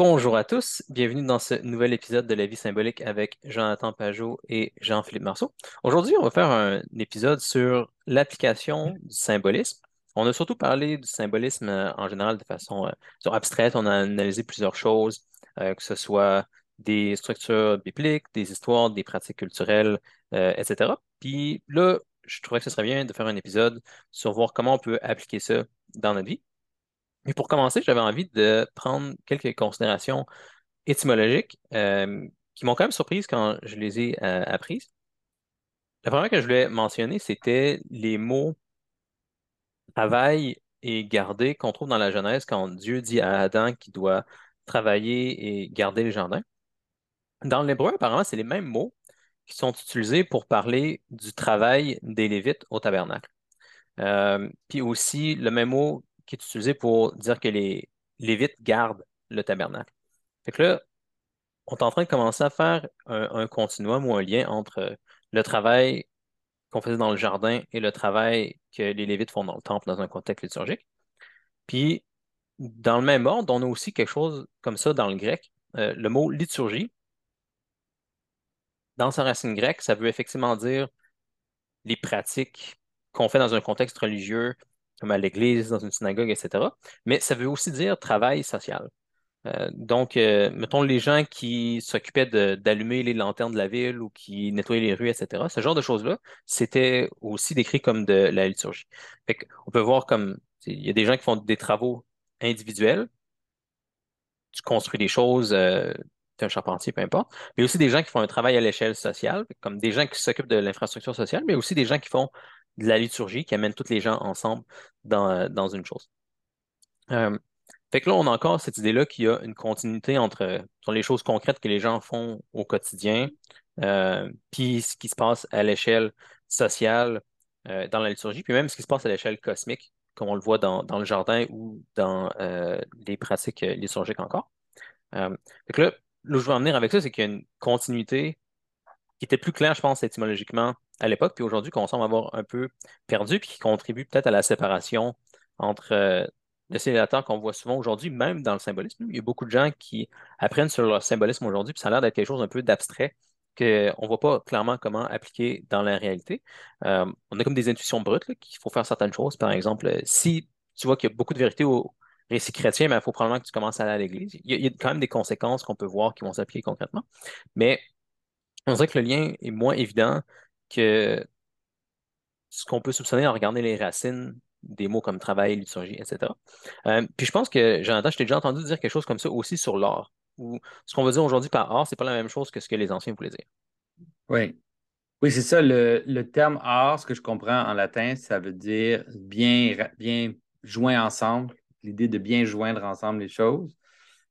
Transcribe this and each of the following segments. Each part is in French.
Bonjour à tous, bienvenue dans ce nouvel épisode de La vie symbolique avec Jonathan Pajot et Jean-Philippe Marceau. Aujourd'hui, on va faire un épisode sur l'application du symbolisme. On a surtout parlé du symbolisme euh, en général de façon euh, abstraite. On a analysé plusieurs choses, euh, que ce soit des structures bibliques, des histoires, des pratiques culturelles, etc. Puis là, je trouvais que ce serait bien de faire un épisode sur voir comment on peut appliquer ça dans notre vie. Et pour commencer, j'avais envie de prendre quelques considérations étymologiques euh, qui m'ont quand même surprise quand je les ai euh, apprises. La première que je voulais mentionner, c'était les mots travail et garder qu'on trouve dans la Genèse quand Dieu dit à Adam qu'il doit travailler et garder le jardin. Dans l'hébreu, apparemment, c'est les mêmes mots qui sont utilisés pour parler du travail des Lévites au tabernacle. Euh, puis aussi, le même mot qui est utilisé pour dire que les Lévites gardent le tabernacle. Fait que là, on est en train de commencer à faire un, continuum ou un lien entre le travail qu'on faisait dans le jardin et le travail que les Lévites font dans le temple dans un contexte liturgique. Puis, dans le même ordre, on a aussi quelque chose comme ça dans le grec. Euh, le mot liturgie, dans sa racine grecque, ça veut effectivement dire les pratiques qu'on fait dans un contexte religieux, comme à l'église, dans une synagogue, etc. Mais ça veut aussi dire travail social. Euh, donc, euh, mettons les gens qui s'occupaient d'allumer les lanternes de la ville ou qui nettoyaient les rues, etc. Ce genre de choses-là, c'était aussi décrit comme de la liturgie. On peut voir comme il y a des gens qui font des travaux individuels, tu construis des choses, euh, tu es un charpentier, peu importe, mais aussi des gens qui font un travail à l'échelle sociale, comme des gens qui s'occupent de l'infrastructure sociale, mais aussi des gens qui font de la liturgie qui amène tous les gens ensemble dans, euh, une chose. Euh, fait que là, on a encore cette idée-là qu'il y a une continuité entre les choses concrètes que les gens font au quotidien, euh, puis ce qui se passe à l'échelle sociale dans la liturgie, puis même ce qui se passe à l'échelle cosmique, comme on le voit dans, le jardin ou dans les pratiques liturgiques encore. fait que là, là, je veux en venir avec ça, c'est qu'il y a une continuité qui était plus claire, je pense, étymologiquement à l'époque, puis aujourd'hui qu'on semble avoir un peu perdu, puis qui contribue peut-être à la séparation entre euh, le célibataire qu'on voit souvent aujourd'hui, même dans le symbolisme. Il y a beaucoup de gens qui apprennent sur le symbolisme aujourd'hui, puis ça a l'air d'être quelque chose un peu d'abstrait qu'on ne voit pas clairement comment appliquer dans la réalité. Euh, on a comme des intuitions brutes qu'il faut faire certaines choses. Par exemple, si tu vois qu'il y a beaucoup de vérité au récit chrétien, il faut probablement que tu commences à aller à l'Église. Il y, a quand même des conséquences qu'on peut voir qui vont s'appliquer concrètement. Mais on dirait que le lien est moins évident que ce qu'on peut soupçonner en regardant les racines des mots comme travail, liturgie, etc. Euh, puis je pense que, Jonathan, je t'ai déjà entendu dire quelque chose comme ça aussi sur l'art, Ou ce qu'on va dire aujourd'hui par art, c'est pas la même chose que ce que les anciens voulaient dire. Oui. Oui, c'est ça. Le, terme art, ce que je comprends en latin, ça veut dire bien, bien joint ensemble, l'idée de bien joindre ensemble les choses.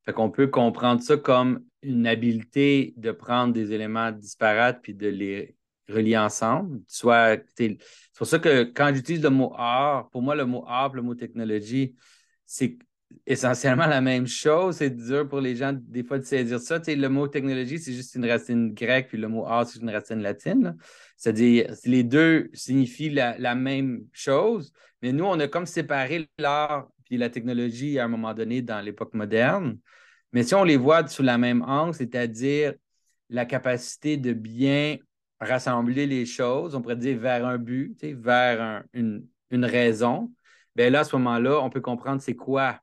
Fait qu'on peut comprendre ça comme une habileté de prendre des éléments disparates puis de les reliés ensemble. C'est pour ça que quand j'utilise le mot art, pour moi, le mot art, le mot technologie, c'est essentiellement la même chose. C'est dur pour les gens, des fois, de saisir ça. le mot technologie, c'est juste une racine grecque, puis le mot art, c'est une racine latine. C'est-à-dire, les deux signifient la, même chose, mais nous, on a comme séparé l'art puis la technologie à un moment donné dans l'époque moderne. Mais si on les voit sous la même angle, c'est-à-dire la capacité de bien rassembler les choses, on pourrait dire vers un but, vers une, raison, bien là, à ce moment-là, on peut comprendre c'est quoi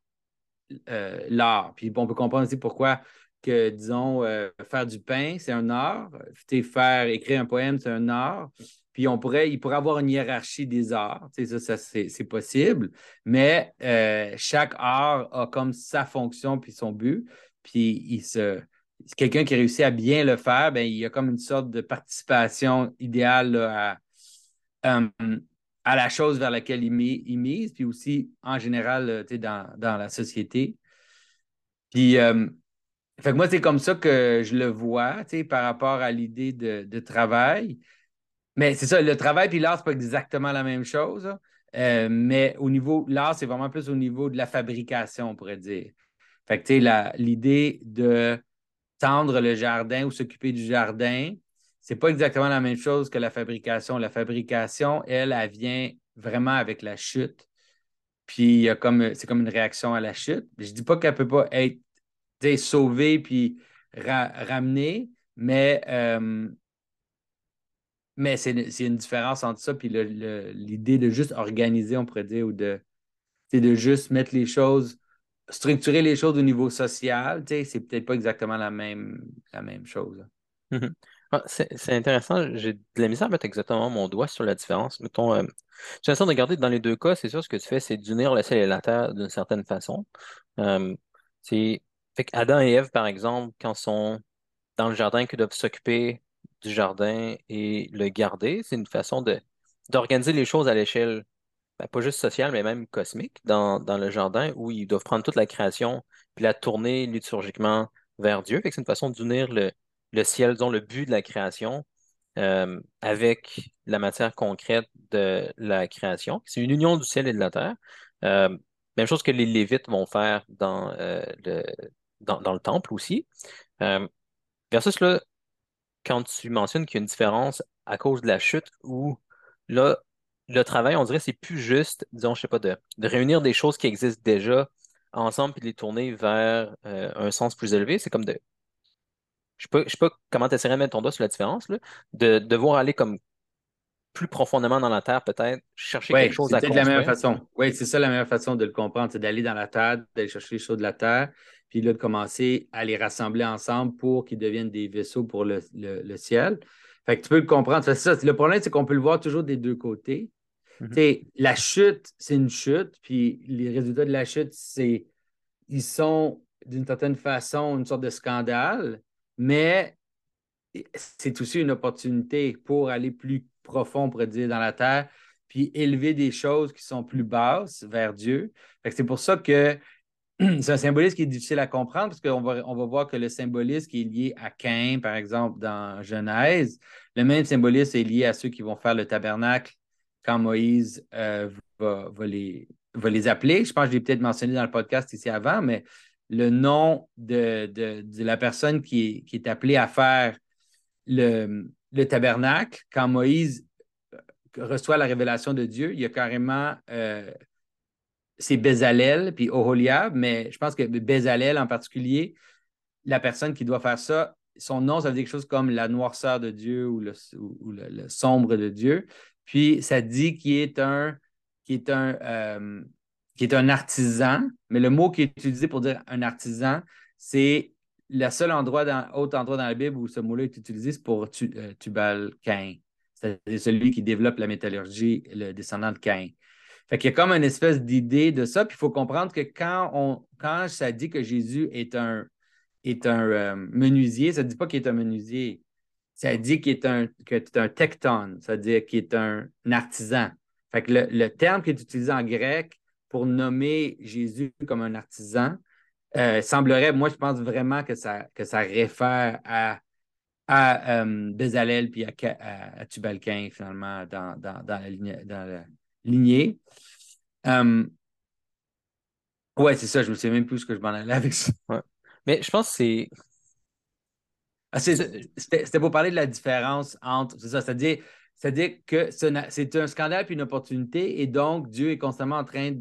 euh, l'art. Puis on peut comprendre aussi pourquoi que, disons, euh, faire du pain, c'est un art. Faire, écrire un poème, c'est un art. Puis on pourrait, il pourrait avoir une hiérarchie des arts. Ça, ça c'est possible. Mais euh, chaque art a comme sa fonction puis son but. Puis il se, quelqu'un qui réussit à bien le faire, ben, il y a comme une sorte de participation idéale à, euh, à, la chose vers laquelle il, mise, puis aussi en général euh, dans, dans, la société. Puis, euh, fait que moi, c'est comme ça que je le vois par rapport à l'idée de, travail. Mais c'est ça, le travail puis l'art, c'est pas exactement la même chose. mais au niveau, l'art, c'est vraiment plus au niveau de la fabrication, on pourrait dire. Fait que, tu sais, l'idée de tendre le jardin ou s'occuper du jardin, c'est pas exactement la même chose que la fabrication. La fabrication, elle, elle vient vraiment avec la chute. Puis comme c'est comme une réaction à la chute. Je dis pas qu'elle peut pas être sauver puis ramener, mais, euh, c'est une différence entre ça puis l'idée de juste organiser, on pourrait dire, ou de, de juste mettre les choses, structurer les choses au niveau social, c'est peut-être pas exactement la même, chose. Mm-hmm. Ah, c'est intéressant. J'ai de la misère à mettre exactement mon doigt sur la différence. Mettons, euh, j'ai l'impression de regarder dans les deux cas, c'est sûr, ce que tu fais, c'est d'unir le ciel et la terre d'une certaine façon. Euh, Adam et Ève, par exemple, quand sont dans le jardin, qu'ils doivent s'occuper du jardin et le garder, c'est une façon d'organiser les choses à l'échelle, ben, pas juste sociale, mais même cosmique, dans, dans le jardin, où ils doivent prendre toute la création puis la tourner liturgiquement vers Dieu. C'est une façon d'unir le, le ciel, disons, le but de la création euh, avec la matière concrète de la création. C'est une union du ciel et de la terre. Euh, même chose que les Lévites vont faire dans, euh, le, dans, le temple aussi. versus là, quand tu mentionnes qu'il y a une différence à cause de la chute où là, le travail, on dirait, c'est plus juste, disons, je sais pas, de, de réunir des choses qui existent déjà ensemble puis de les tourner vers un sens plus élevé. C'est comme de je ne sais, pas comment tu essaierais de mettre ton doigt sur la différence, là, de devoir aller comme plus profondément dans la terre, peut-être, chercher quelque chose à construire. la meilleure façon. Oui, c'est ça la meilleure façon de le comprendre, c'est d'aller dans la terre, d'aller chercher les choses de la terre, puis là, de commencer à les rassembler ensemble pour qu'ils deviennent des vaisseaux pour le, ciel. Fait que tu peux le comprendre. Ça. Le problème, c'est qu'on peut le voir toujours des deux côtés. Mm-hmm. La chute, c'est une chute, puis les résultats de la chute, c'est ils sont d'une certaine façon une sorte de scandale, mais c'est aussi une opportunité pour aller plus profond, pour dire, dans la terre, puis élever des choses qui sont plus basses vers Dieu. C'est pour ça que c'est un symbolisme qui est difficile à comprendre parce qu'on va, on va voir que le symbolisme qui est lié à Cain, par exemple, dans Genèse, le même symbolisme est lié à ceux qui vont faire le tabernacle quand Moïse euh, va, les, va les appeler. Je pense que je l'ai peut-être mentionné dans le podcast ici avant, mais le nom de, la personne qui est, appelée à faire le, tabernacle, quand Moïse euh, reçoit la révélation de Dieu, il y a carrément euh, c'est Bezalel puis Oholiab, mais je pense que Bezalel en particulier, la personne qui doit faire ça, son nom, ça veut dire quelque chose comme la noirceur de Dieu ou le, sombre de Dieu. Puis ça dit qu'il est un, qui est euh, artisan, mais le mot qui est utilisé pour dire un artisan, c'est le seul endroit, dans, autre endroit dans la Bible où ce mot-là est utilisé, c'est pour euh, Tubal Cain. C'est celui qui développe la métallurgie, le descendant de Cain. Fait qu'il y a comme une espèce d'idée de ça. Puis il faut comprendre que quand, on, quand ça dit que Jésus est un, est un euh, menuisier, ça ne dit pas qu'il est un menuisier. Ça dit qu'il est un, que un tecton, c'est-à-dire qu'il est un, artisan. Fait que le, le, terme qui est utilisé en grec pour nommer Jésus comme un artisan, euh, semblerait, moi, je pense vraiment que ça, que ça réfère à, à euh, Bezalel puis à, à, Tubalcain, finalement, dans, la, lignée. Dans lignée. Euh, ouais, c'est ça, je me souviens même plus ce que je m'en allais avec ça. Mais je pense que c'est. Ah, c'était pour parler de la différence entre. C'est ça, c'est-à-dire c'est-à-dire que c'est un scandale puis une opportunité, et donc Dieu est constamment en train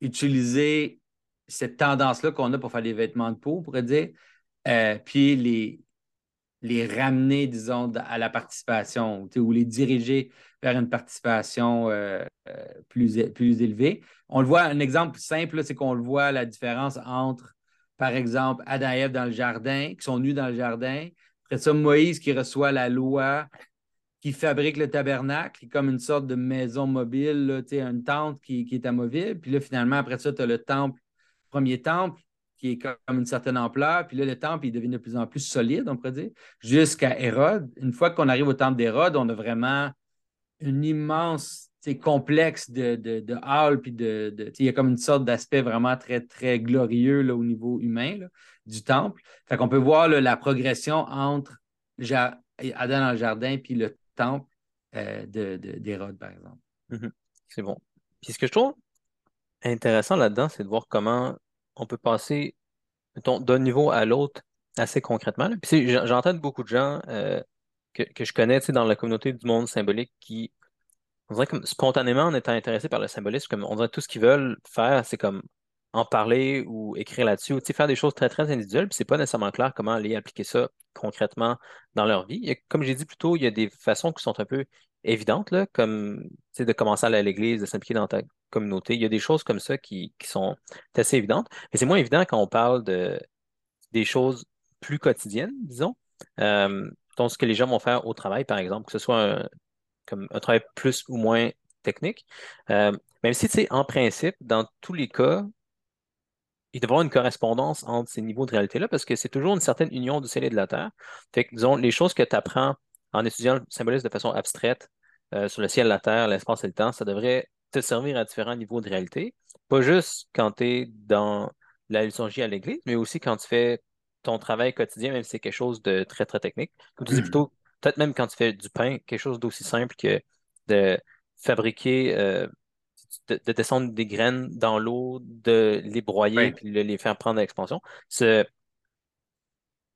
d'utiliser cette tendance-là qu'on a pour faire des vêtements de peau, on pourrait dire, euh, puis les, les ramener, disons, à la participation, ou les diriger vers une participation euh, euh, plus, élevée. On le voit, un exemple simple, c'est qu'on le voit la différence entre, par exemple, Adam et dans le jardin, qui sont nus dans le jardin. Après ça, Moïse qui reçoit la loi qui fabrique le tabernacle, comme une sorte de maison mobile, une tente qui, est amovible. Puis là, finalement, après ça, tu as le temple, premier temple, qui est comme une certaine ampleur. Puis là, le temple, il devient de plus en plus solide, on pourrait dire, jusqu'à Hérode. Une fois qu'on arrive au temple d'Hérode, on a vraiment une immense complexe de, de, de hall, puis de, il y a comme une sorte d'aspect vraiment très, très glorieux là, au niveau humain du temple. Fait qu'on peut voir la progression entre Adam dans le jardin puis le temple euh, d'Hérode, par exemple. Mhm. C'est bon. Puis ce que je trouve intéressant là-dedans, c'est de voir comment on peut passer d'un niveau à l'autre assez concrètement. Puis j'entends beaucoup de gens euh, que, je connais dans la communauté du monde symbolique qui, on dirait spontanément, en étant intéressés par le symbolisme, comme on dirait tout ce qu'ils veulent faire, c'est comme en parler ou écrire là-dessus, ou faire des choses très, très individuelles, puis c'est pas nécessairement clair comment aller appliquer ça concrètement dans leur vie. comme j'ai dit plus tôt, il y a des façons qui sont un peu évidentes, là, comme de commencer à aller à l'église, de s'impliquer dans ta communauté. Il y a des choses comme ça qui, sont assez évidentes, mais c'est moins évident quand on parle de des choses plus quotidiennes, disons. Euh, ce que les gens vont faire au travail, par exemple, que ce soit un, comme un travail plus ou moins technique. Euh, même si, tu sais, en principe, dans tous les cas, il devrait y avoir une correspondance entre ces niveaux de réalité-là parce que c'est toujours une certaine union du ciel et de la terre. Les choses que tu apprends en étudiant le symbolisme de façon abstraite euh, sur le ciel, la terre, l'espace et le temps, ça devrait te servir à différents niveaux de réalité. Pas juste quand tu es dans la liturgie à l'église, mais aussi quand tu fais ton travail quotidien, même si c'est quelque chose de très, très technique. Comme tu dis plutôt, peut-être même quand tu fais du pain, quelque chose d'aussi simple que de fabriquer, euh, de, descendre des graines dans l'eau, de les broyer, puis de les faire prendre à l'expansion.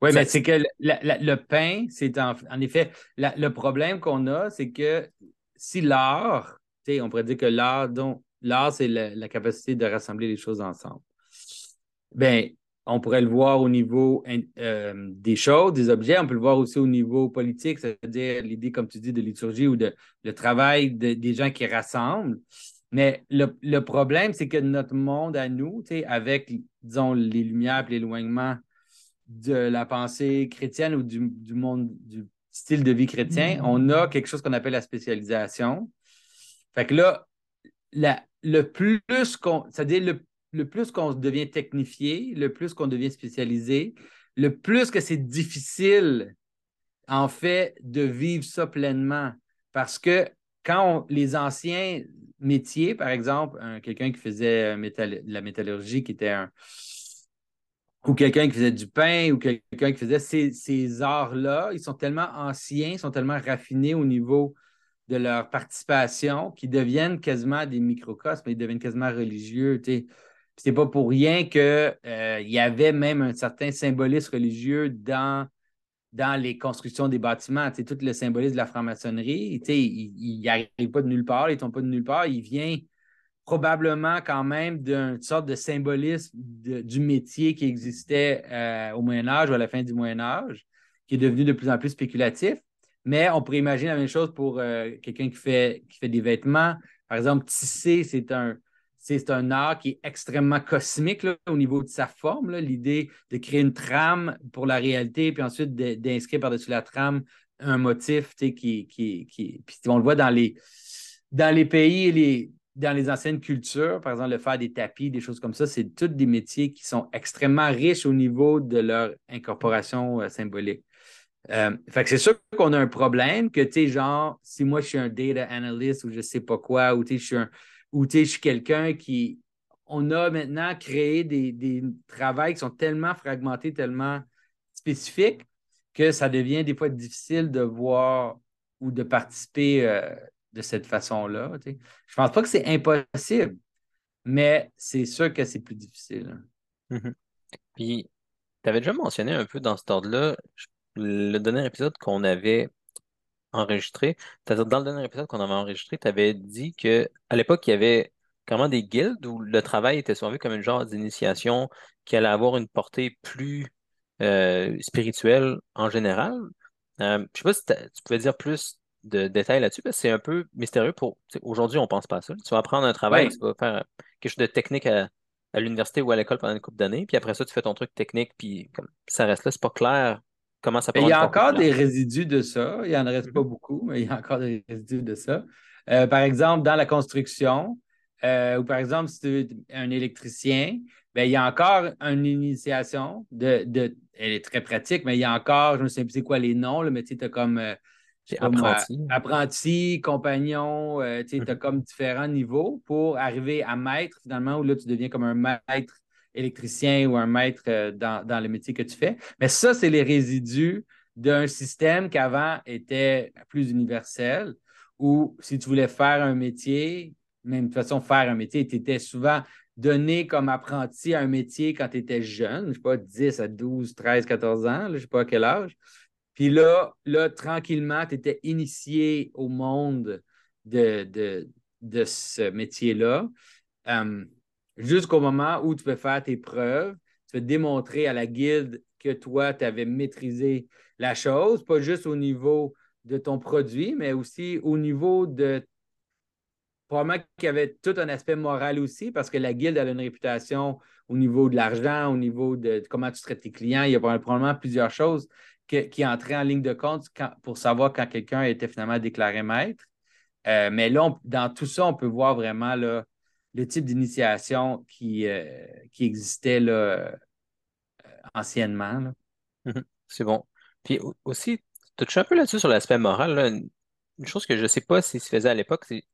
Oui, mais c'est que le pain, c'est en, effet, le problème qu'on a, c'est que si l'art, on pourrait dire que l'art, l'art, c'est la, capacité de rassembler les choses ensemble. Ben, on pourrait le voir au niveau euh, des choses, des objets. On peut le voir aussi au niveau politique, c'est-à-dire l'idée, comme tu dis, de liturgie ou de le travail des gens qui rassemblent. Mais le, problème, c'est que notre monde à nous, avec, disons, les lumières et l'éloignement de la pensée chrétienne ou du, monde, du style de vie chrétien, on a quelque chose qu'on appelle la spécialisation. Fait que là, le plus qu'on, c'est-à-dire le le plus qu'on devient technifié, le plus qu'on devient spécialisé, le plus que c'est difficile, en fait, de vivre ça pleinement. Parce que quand les anciens métiers, par exemple, quelqu'un qui faisait de la métallurgie, qui était un. ou quelqu'un qui faisait du pain, ou quelqu'un qui faisait ces, ces arts-là, ils sont tellement anciens, ils sont tellement raffinés au niveau de leur participation qu'ils deviennent quasiment des microcosmes, ils deviennent quasiment religieux. sais c'est pas pour rien qu'il euh, y avait même un certain symbolisme religieux dans, dans les constructions des bâtiments. tout le symbolisme de la franc-maçonnerie, il n'arrive pas de nulle part, il ne tombe pas de nulle part, il vient probablement quand même d'une sorte de symbolisme du métier qui existait euh, au Moyen Âge ou à la fin du Moyen Âge, qui est devenu de plus en plus spéculatif. Mais on pourrait imaginer la même chose pour euh, quelqu'un qui fait, qui fait des vêtements. Par exemple, tisser, c'est un, c'est un art qui est extrêmement cosmique au niveau de sa forme. L'idée de créer une trame pour la réalité, puis ensuite d'inscrire par-dessus la trame un motif qui, qui, qui. Puis on le voit dans les, pays les, dans les anciennes cultures, par exemple, le faire des tapis, des choses comme ça, c'est tous des métiers qui sont extrêmement riches au niveau de leur incorporation euh, symbolique. Euh, c'est sûr qu'on a un problème que, tu sais, genre, si moi je suis un data analyst ou je sais pas quoi, ou tu sais, je suis un, ou je suis quelqu'un qui. On a maintenant créé des, des travaux qui sont tellement fragmentés, tellement spécifiques, que ça devient des fois difficile de voir ou de participer euh, de cette façon-là. Je ne pense pas que c'est impossible, mais c'est sûr que c'est plus difficile. Mm-hmm. Puis, tu avais déjà mentionné un peu dans cet ordre-là, le dernier épisode qu'on avait enregistré. Dans le dernier épisode qu'on avait enregistré, tu avais dit qu'à l'époque, il y avait vraiment des guildes où le travail était souvent vu comme une genre d'initiation qui allait avoir une portée plus euh, spirituelle en général. Euh, je ne sais pas si tu pouvais dire plus de détails là-dessus, parce que c'est un peu mystérieux pour. Aujourd'hui, on ne pense pas à ça. Tu vas apprendre un travail, tu vas faire quelque chose de technique à, l'université ou à l'école pendant une couple d'années, puis après ça, tu fais ton truc technique, puis comme ça reste là, c'est pas clair Comment ça Il y a encore des résidus de ça. Il n'y en reste pas mhm. beaucoup, mais il y a encore des résidus de ça. Euh, par exemple, dans la construction, euh, ou par exemple, si tu es un électricien, ben, il y a encore une initiation de, Elle est très pratique, mais il y a encore, je ne sais plus c'est quoi les noms, mais tu as comme. Euh, apprenti. apprenti, compagnon, tu as mhm. comme différents niveaux pour arriver à maître, finalement, où là, tu deviens comme un maître électricien ou un maître euh, dans, le métier que tu fais. Mais ça, c'est les résidus d'un système qui avant était plus universel, où si tu voulais faire un métier, même de toute façon, faire un métier, tu étais souvent donné comme apprenti à un métier quand tu étais jeune, je ne sais pas, 10 à 12, 13, 14 ans, je ne sais pas à quel âge. Puis là, là tranquillement, tu étais initié au monde de, de, ce métier-là. Euh, jusqu'au moment où tu peux faire tes preuves, tu peux démontrer à la guilde que toi, tu avais maîtrisé la chose, pas juste au niveau de ton produit, mais aussi au niveau de. Probablement qu'il y avait tout un aspect moral aussi, parce que la guilde a une réputation au niveau de l'argent, au niveau de, comment tu traites tes clients. Il y a probablement plusieurs choses qui entraient en ligne de compte pour savoir quand quelqu'un était finalement déclaré maître. Euh, mais là, dans tout ça, on peut voir vraiment là, le type d'initiation qui, euh, qui existait là, euh, anciennement. Mhm. C'est bon. Puis aussi, tu touches un peu là-dessus sur l'aspect moral. Une chose que je ne sais pas si se faisait à l'époque, c'est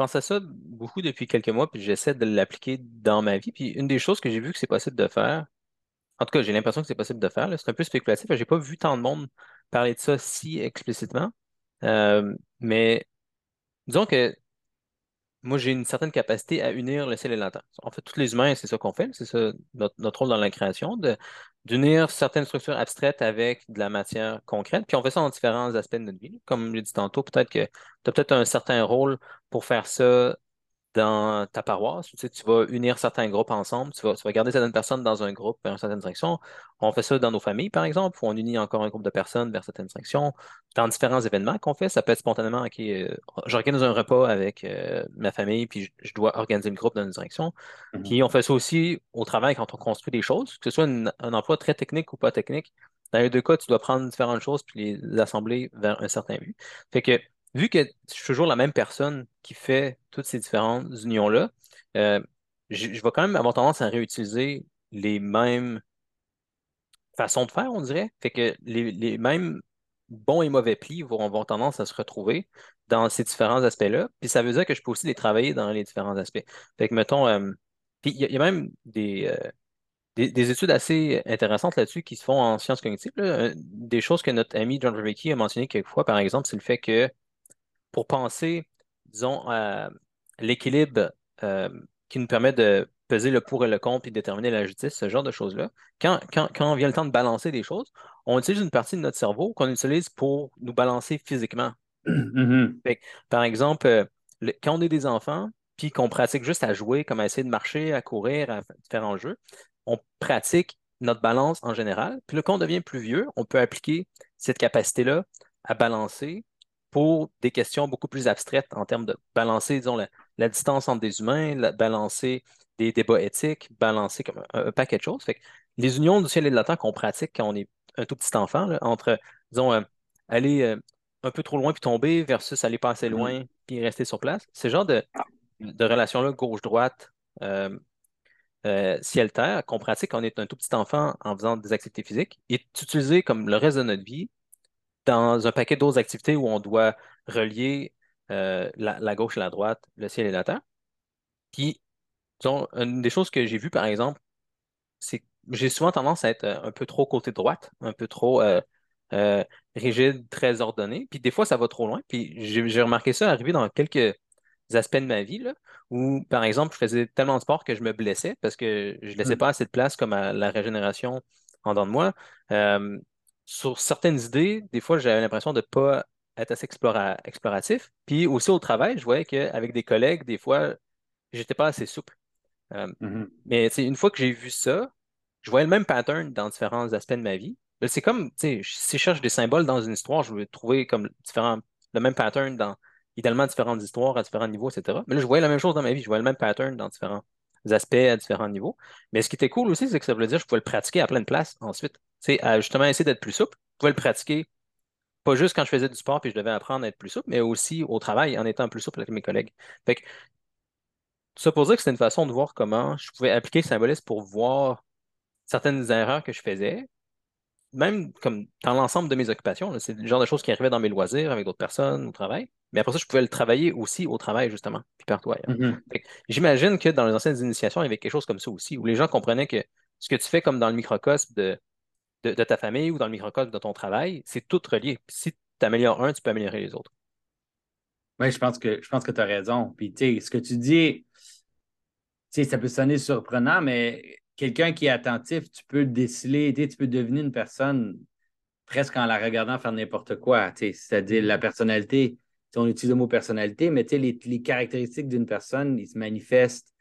je pense à ça beaucoup depuis quelques mois, puis j'essaie de l'appliquer dans ma vie. Puis une des choses que j'ai vu que c'est possible de faire, en tout cas, j'ai l'impression que c'est possible de faire, c'est un peu spéculatif, je n'ai pas vu tant de monde parler de ça si explicitement. Euh, mais disons que moi, j'ai une certaine capacité à unir le ciel et la terre. En fait, tous les humains, c'est ça qu'on fait, c'est ça notre, rôle dans la création, d'unir certaines structures abstraites avec de la matière concrète. Puis on fait ça dans différents aspects de notre vie. Comme je l'ai dit tantôt, peut-être que tu as peut-être un certain rôle pour faire ça dans ta paroisse. Tu sais, tu vas unir certains groupes ensemble, tu vas, tu vas garder certaines personnes dans un groupe vers une certaine direction. On fait ça dans nos familles, par exemple, où on unit encore un groupe de personnes vers certaines directions. Dans différents événements qu'on fait, ça peut être spontanément, OK, euh, j'organise un repas avec euh, ma famille, puis je, dois organiser le groupe dans une direction. Mhm. Puis on fait ça aussi au travail quand on construit des choses, que ce soit un emploi très technique ou pas technique. Dans les deux cas, tu dois prendre différentes choses puis les assembler vers un certain but. Fait que vu que je suis toujours la même personne qui fait toutes ces différentes unions-là, euh, je, vais quand même avoir tendance à réutiliser les mêmes façons de faire, on dirait. Fait que les, mêmes bons et mauvais plis vont avoir tendance à se retrouver dans ces différents aspects-là. Puis ça veut dire que je peux aussi les travailler dans les différents aspects. Fait que, mettons, euh, il y, a même des, euh, des, études assez intéressantes là-dessus qui se font en sciences cognitives. Des choses que notre ami John Vervaeke a mentionné quelquefois, par exemple, c'est le fait que pour penser, disons, à l'équilibre euh, qui nous permet de peser le pour et le contre et déterminer la justice, ce genre de choses-là. Quand, quand, quand vient le temps de balancer des choses, on utilise une partie de notre cerveau qu'on utilise pour nous balancer physiquement. Mm-hmm. par exemple, euh, quand on est des enfants, puis qu'on pratique juste à jouer, comme à essayer de marcher, à courir, à différents jeux, on pratique notre balance en général. Puis là, quand on devient plus vieux, on peut appliquer cette capacité-là à balancer pour des questions beaucoup plus abstraites en termes de balancer, disons, la, distance entre des humains, balancer des débats éthiques, balancer comme un, paquet de choses. Fait que les unions du ciel et de la terre qu'on pratique quand on est un tout petit enfant, entre, disons, euh, aller euh, un peu trop loin puis tomber versus aller pas assez mm-hmm. loin puis rester sur place, ce genre de, de relation-là, gauche-droite, euh, ciel-terre, qu'on pratique quand on est un tout petit enfant en faisant des activités physiques, est utilisé comme le reste de notre vie dans un paquet d'autres activités où on doit relier euh, la, gauche et la droite, le ciel et la terre. Puis, une des choses que j'ai vues, par exemple, c'est que j'ai souvent tendance à être euh, un peu trop côté droite, un peu trop euh, rigide, très ordonné. Puis des fois, ça va trop loin. Puis j'ai remarqué ça arriver dans quelques aspects de ma vie, là, où, par exemple, je faisais tellement de sport que je me blessais parce que je ne laissais mm. pas assez de place comme à la régénération en dedans de moi sur certaines idées, des fois, j'avais l'impression de ne pas être assez exploratif. Puis aussi au travail, je voyais qu'avec des collègues, des fois, j'étais pas assez souple. Euh, mm-hmm. Mais une fois que j'ai vu ça, je voyais le même pattern dans différents aspects de ma vie. C'est comme, si je cherche des symboles dans une histoire, je veux trouver comme différents, le même pattern dans idéalement différentes histoires à différents niveaux, etc. Mais là, je voyais la même chose dans ma vie, je voyais le même pattern dans différents aspects à différents niveaux. Mais ce qui était cool aussi, c'est que ça veut dire que je pouvais le pratiquer à plein de places ensuite. C'est à justement essayer d'être plus souple. Je pouvais le pratiquer pas juste quand je faisais du sport puis je devais apprendre à être plus souple, mais aussi au travail en étant plus souple avec mes collègues. Fait que ça pour dire que c'était une façon de voir comment je pouvais appliquer le symbolisme pour voir certaines erreurs que je faisais, même comme dans l'ensemble de mes occupations. C'est le genre de choses qui arrivaient dans mes loisirs avec d'autres personnes au travail. Mais après ça, je pouvais le travailler aussi au travail, justement, puis partout ailleurs. Mm-hmm. J'imagine que dans les anciennes initiations, il y avait quelque chose comme ça aussi, où les gens comprenaient que ce que tu fais comme dans le microcosme de, de, ta famille ou dans le microcosme de ton travail, c'est tout relié. si tu améliores un, tu peux améliorer les autres. Oui, je pense que je tu as raison. Puis tu sais, ce que tu dis, tu sais, ça peut sonner surprenant, mais quelqu'un qui est attentif, tu peux déceler, tu peux devenir une personne presque en la regardant faire n'importe quoi. C'est-à-dire la personnalité. on utilise le mot personnalité, mais les, les caractéristiques d'une personne, ils se manifestent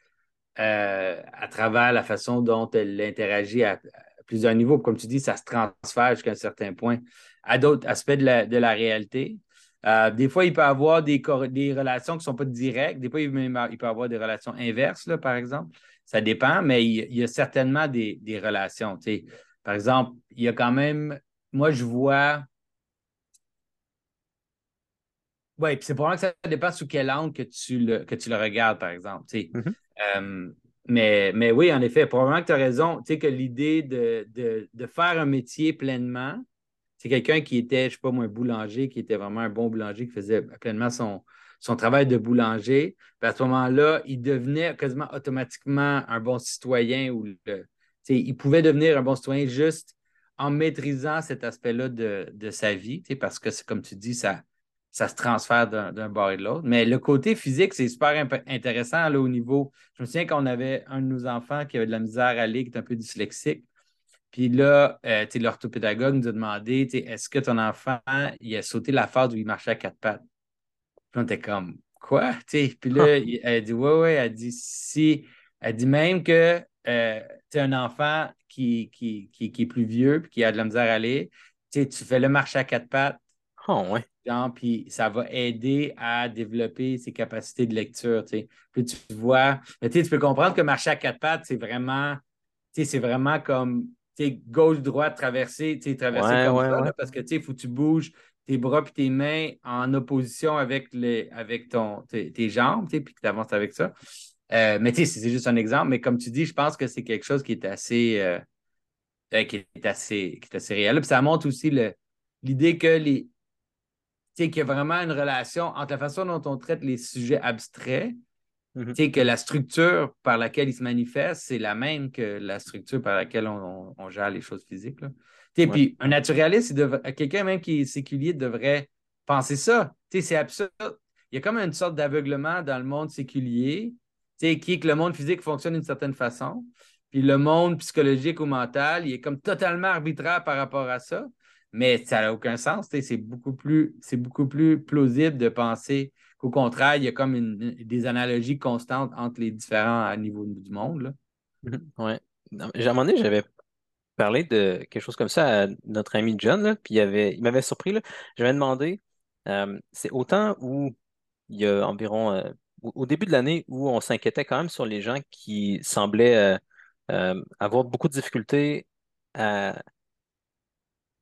euh, à travers la façon dont elle interagit à, plusieurs niveaux. Comme tu dis, ça se transfère jusqu'à un certain point à d'autres aspects de la, de la réalité. Euh, des fois, il peut y avoir des, des relations qui ne sont pas directes. Des fois, il, il peut y avoir des relations inverses, là, par exemple. Ça dépend, mais il, y a certainement des, relations. Par exemple, il y a quand même, moi, je vois. Oui, puis c'est probablement que ça dépend sous quel angle que tu le, que tu le regardes, par exemple. Mm-hmm. Euh, mais, mais oui, en effet, probablement que tu as raison. Tu sais, que l'idée de, faire un métier pleinement, c'est quelqu'un qui était, je ne sais pas moi, un boulanger, qui était vraiment un bon boulanger, qui faisait pleinement son, son travail de boulanger. à ce moment-là, il devenait quasiment automatiquement un bon citoyen ou le, il pouvait devenir un bon citoyen juste en maîtrisant cet aspect-là de, de, sa vie, parce que, comme tu dis, ça, ça se transfère d'un bord et de l'autre. Mais le côté physique, c'est super intéressant là, au niveau. Je me souviens qu'on avait un de nos enfants qui avait de la misère à lire, qui est un peu dyslexique. Puis là, euh, l'orthopédagogue nous a demandé est-ce que ton enfant il a sauté la phase où il marchait à quatre pattes? Puis on était comme, quoi? puis là, elle a dit, ouais, ouais, elle dit, si, elle dit même que euh, tu un enfant qui, qui, qui, est plus vieux puis qui a de la misère à aller, tu fais le marché à quatre pattes. Oh, ouais. Puis ça va aider à développer ses capacités de lecture. Puis tu vois, mais tu peux comprendre que marcher à quatre pattes, c'est vraiment, c'est vraiment comme gauche-droite, traverser, traverser comme ça, parce que il faut que tu bouges tes bras et tes mains en opposition avec, les, avec ton, tes, jambes, puis que tu avances avec ça. Euh, mais tu sais, c'est juste un exemple, mais comme tu dis, je pense que c'est quelque chose qui est assez, euh, euh, qui est assez, qui est assez réel. Puis ça montre aussi l'idée que les. Qu'il y a vraiment une relation entre la façon dont on traite les sujets abstraits, mm-hmm. que la structure par laquelle ils se manifestent, c'est la même que la structure par laquelle on, on gère les choses physiques. Puis un naturaliste, quelqu'un même qui est séculier devrait penser ça. C'est absurde. Il y a comme une sorte d'aveuglement dans le monde séculier, qui est que le monde physique fonctionne d'une certaine façon. Puis le monde psychologique ou mental, il est comme totalement arbitraire par rapport à ça. Mais ça n'a aucun sens. C'est beaucoup, plus, beaucoup plus plausible de penser qu'au contraire, il y a comme des analogies constantes entre les différents niveaux du monde. Oui. À un moment donné, j'avais parler de quelque chose comme ça à notre ami John, puis il, il m'avait surpris. Là. J'avais demandé, euh, c'est autant où il y a environ, euh, au début de l'année, où on s'inquiétait quand même sur les gens qui semblaient euh, avoir beaucoup de difficultés à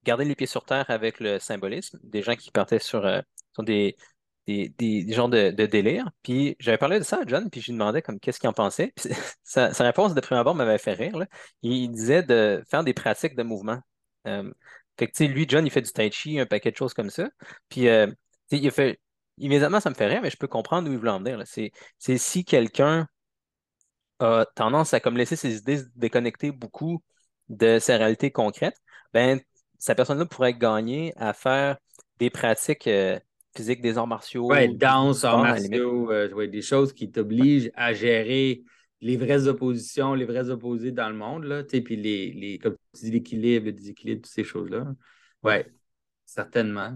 garder les pieds sur terre avec le symbolisme, des gens qui partaient sur, sur des, des, des, genres de, de délire. Puis j'avais parlé de ça à John, puis je lui demandais comme qu'est-ce qu'il en pensait. sa, réponse de prime abord m'avait fait rire. Il disait de faire des pratiques de mouvement. Euh, fait que, lui, John, il fait du tai chi, un paquet de choses comme ça. Puis, euh, il fait, immédiatement, ça me fait rire, mais je peux comprendre où il voulait en venir. C'est, si quelqu'un a tendance à comme laisser ses idées se déconnecter beaucoup de sa réalité concrète, ben, cette personne-là pourrait gagner à faire des pratiques euh, physique des arts martiaux. Oui, danse, arts martiaux, euh, des choses qui t'obligent à gérer les vraies oppositions, les vrais opposés dans le monde, là, puis les, les, comme tu dis, l'équilibre, le déséquilibre, toutes ces choses-là. Oui, certainement.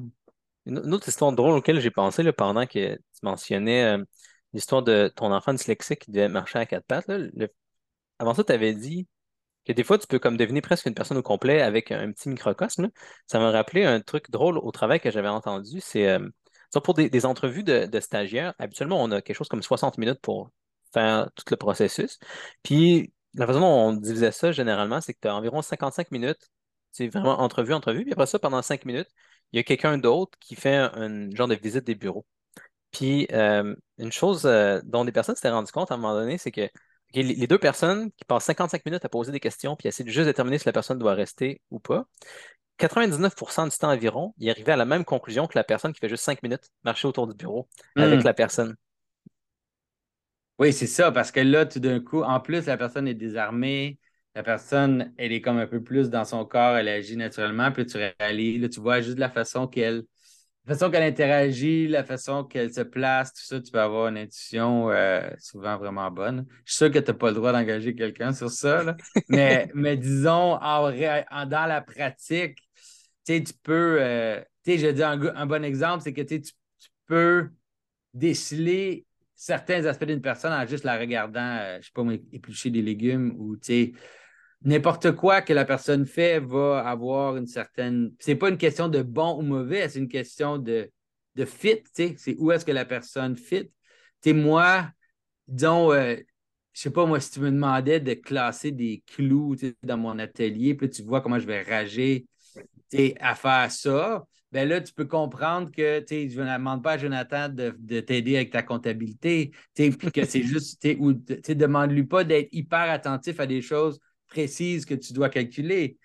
Une, autre histoire drôle auquel j'ai pensé là, pendant que tu mentionnais euh, l'histoire de ton enfant dyslexique qui devait marcher à quatre pattes. Avant ça, tu avais dit que des fois, tu peux comme devenir presque une personne au complet avec un, petit microcosme. Ça m'a rappelé un truc drôle au travail que j'avais entendu. C'est euh, pour des, entrevues de, stagiaires, habituellement, on a quelque chose comme 60 minutes pour faire tout le processus. Puis, la façon dont on divisait ça, généralement, c'est que tu as environ 55 minutes. C'est vraiment entrevue, entrevue. Puis après ça, pendant 5 minutes, il y a quelqu'un d'autre qui fait un, genre de visite des bureaux. Puis, euh, une chose euh, dont des personnes s'étaient rendues compte à un moment donné, c'est que les deux personnes qui passent 55 minutes à poser des questions puis essayer de juste déterminer si la personne doit rester ou pas, 99% du temps environ, il arrivait à la même conclusion que la personne qui fait juste 5 minutes marcher autour du bureau avec hmm. la personne. Oui, c'est ça, parce que là, tout d'un coup, en plus, la personne est désarmée, la personne, elle est comme un peu plus dans son corps, elle agit naturellement, puis tu réalises, là, tu vois juste la façon qu'elle la façon qu'elle interagit, la façon qu'elle se place, tout ça, tu peux avoir une intuition euh, souvent vraiment bonne. Je suis sûr que tu n'as pas le droit d'engager quelqu'un sur ça, mais, mais disons, dans la pratique, tu peux, euh, tu sais, je dis un, bon exemple, c'est que tu, peux déceler certains aspects d'une personne en juste la regardant, je je sais pas, éplucher des légumes ou, tu sais, n'importe quoi que la personne fait va avoir une certaine. C'est pas une question de bon ou mauvais, c'est une question de, de fit, c'est où est-ce que la personne fit. Tu moi, disons, euh, je sais pas, moi, si tu me demandais de classer des clous dans mon atelier, puis tu vois comment je vais rager à faire ça, ben là, tu peux comprendre que je ne demande pas à Jonathan de, t'aider avec ta comptabilité, que c'est juste, ou demande-lui pas d'être hyper attentif à des choses précises que tu dois calculer.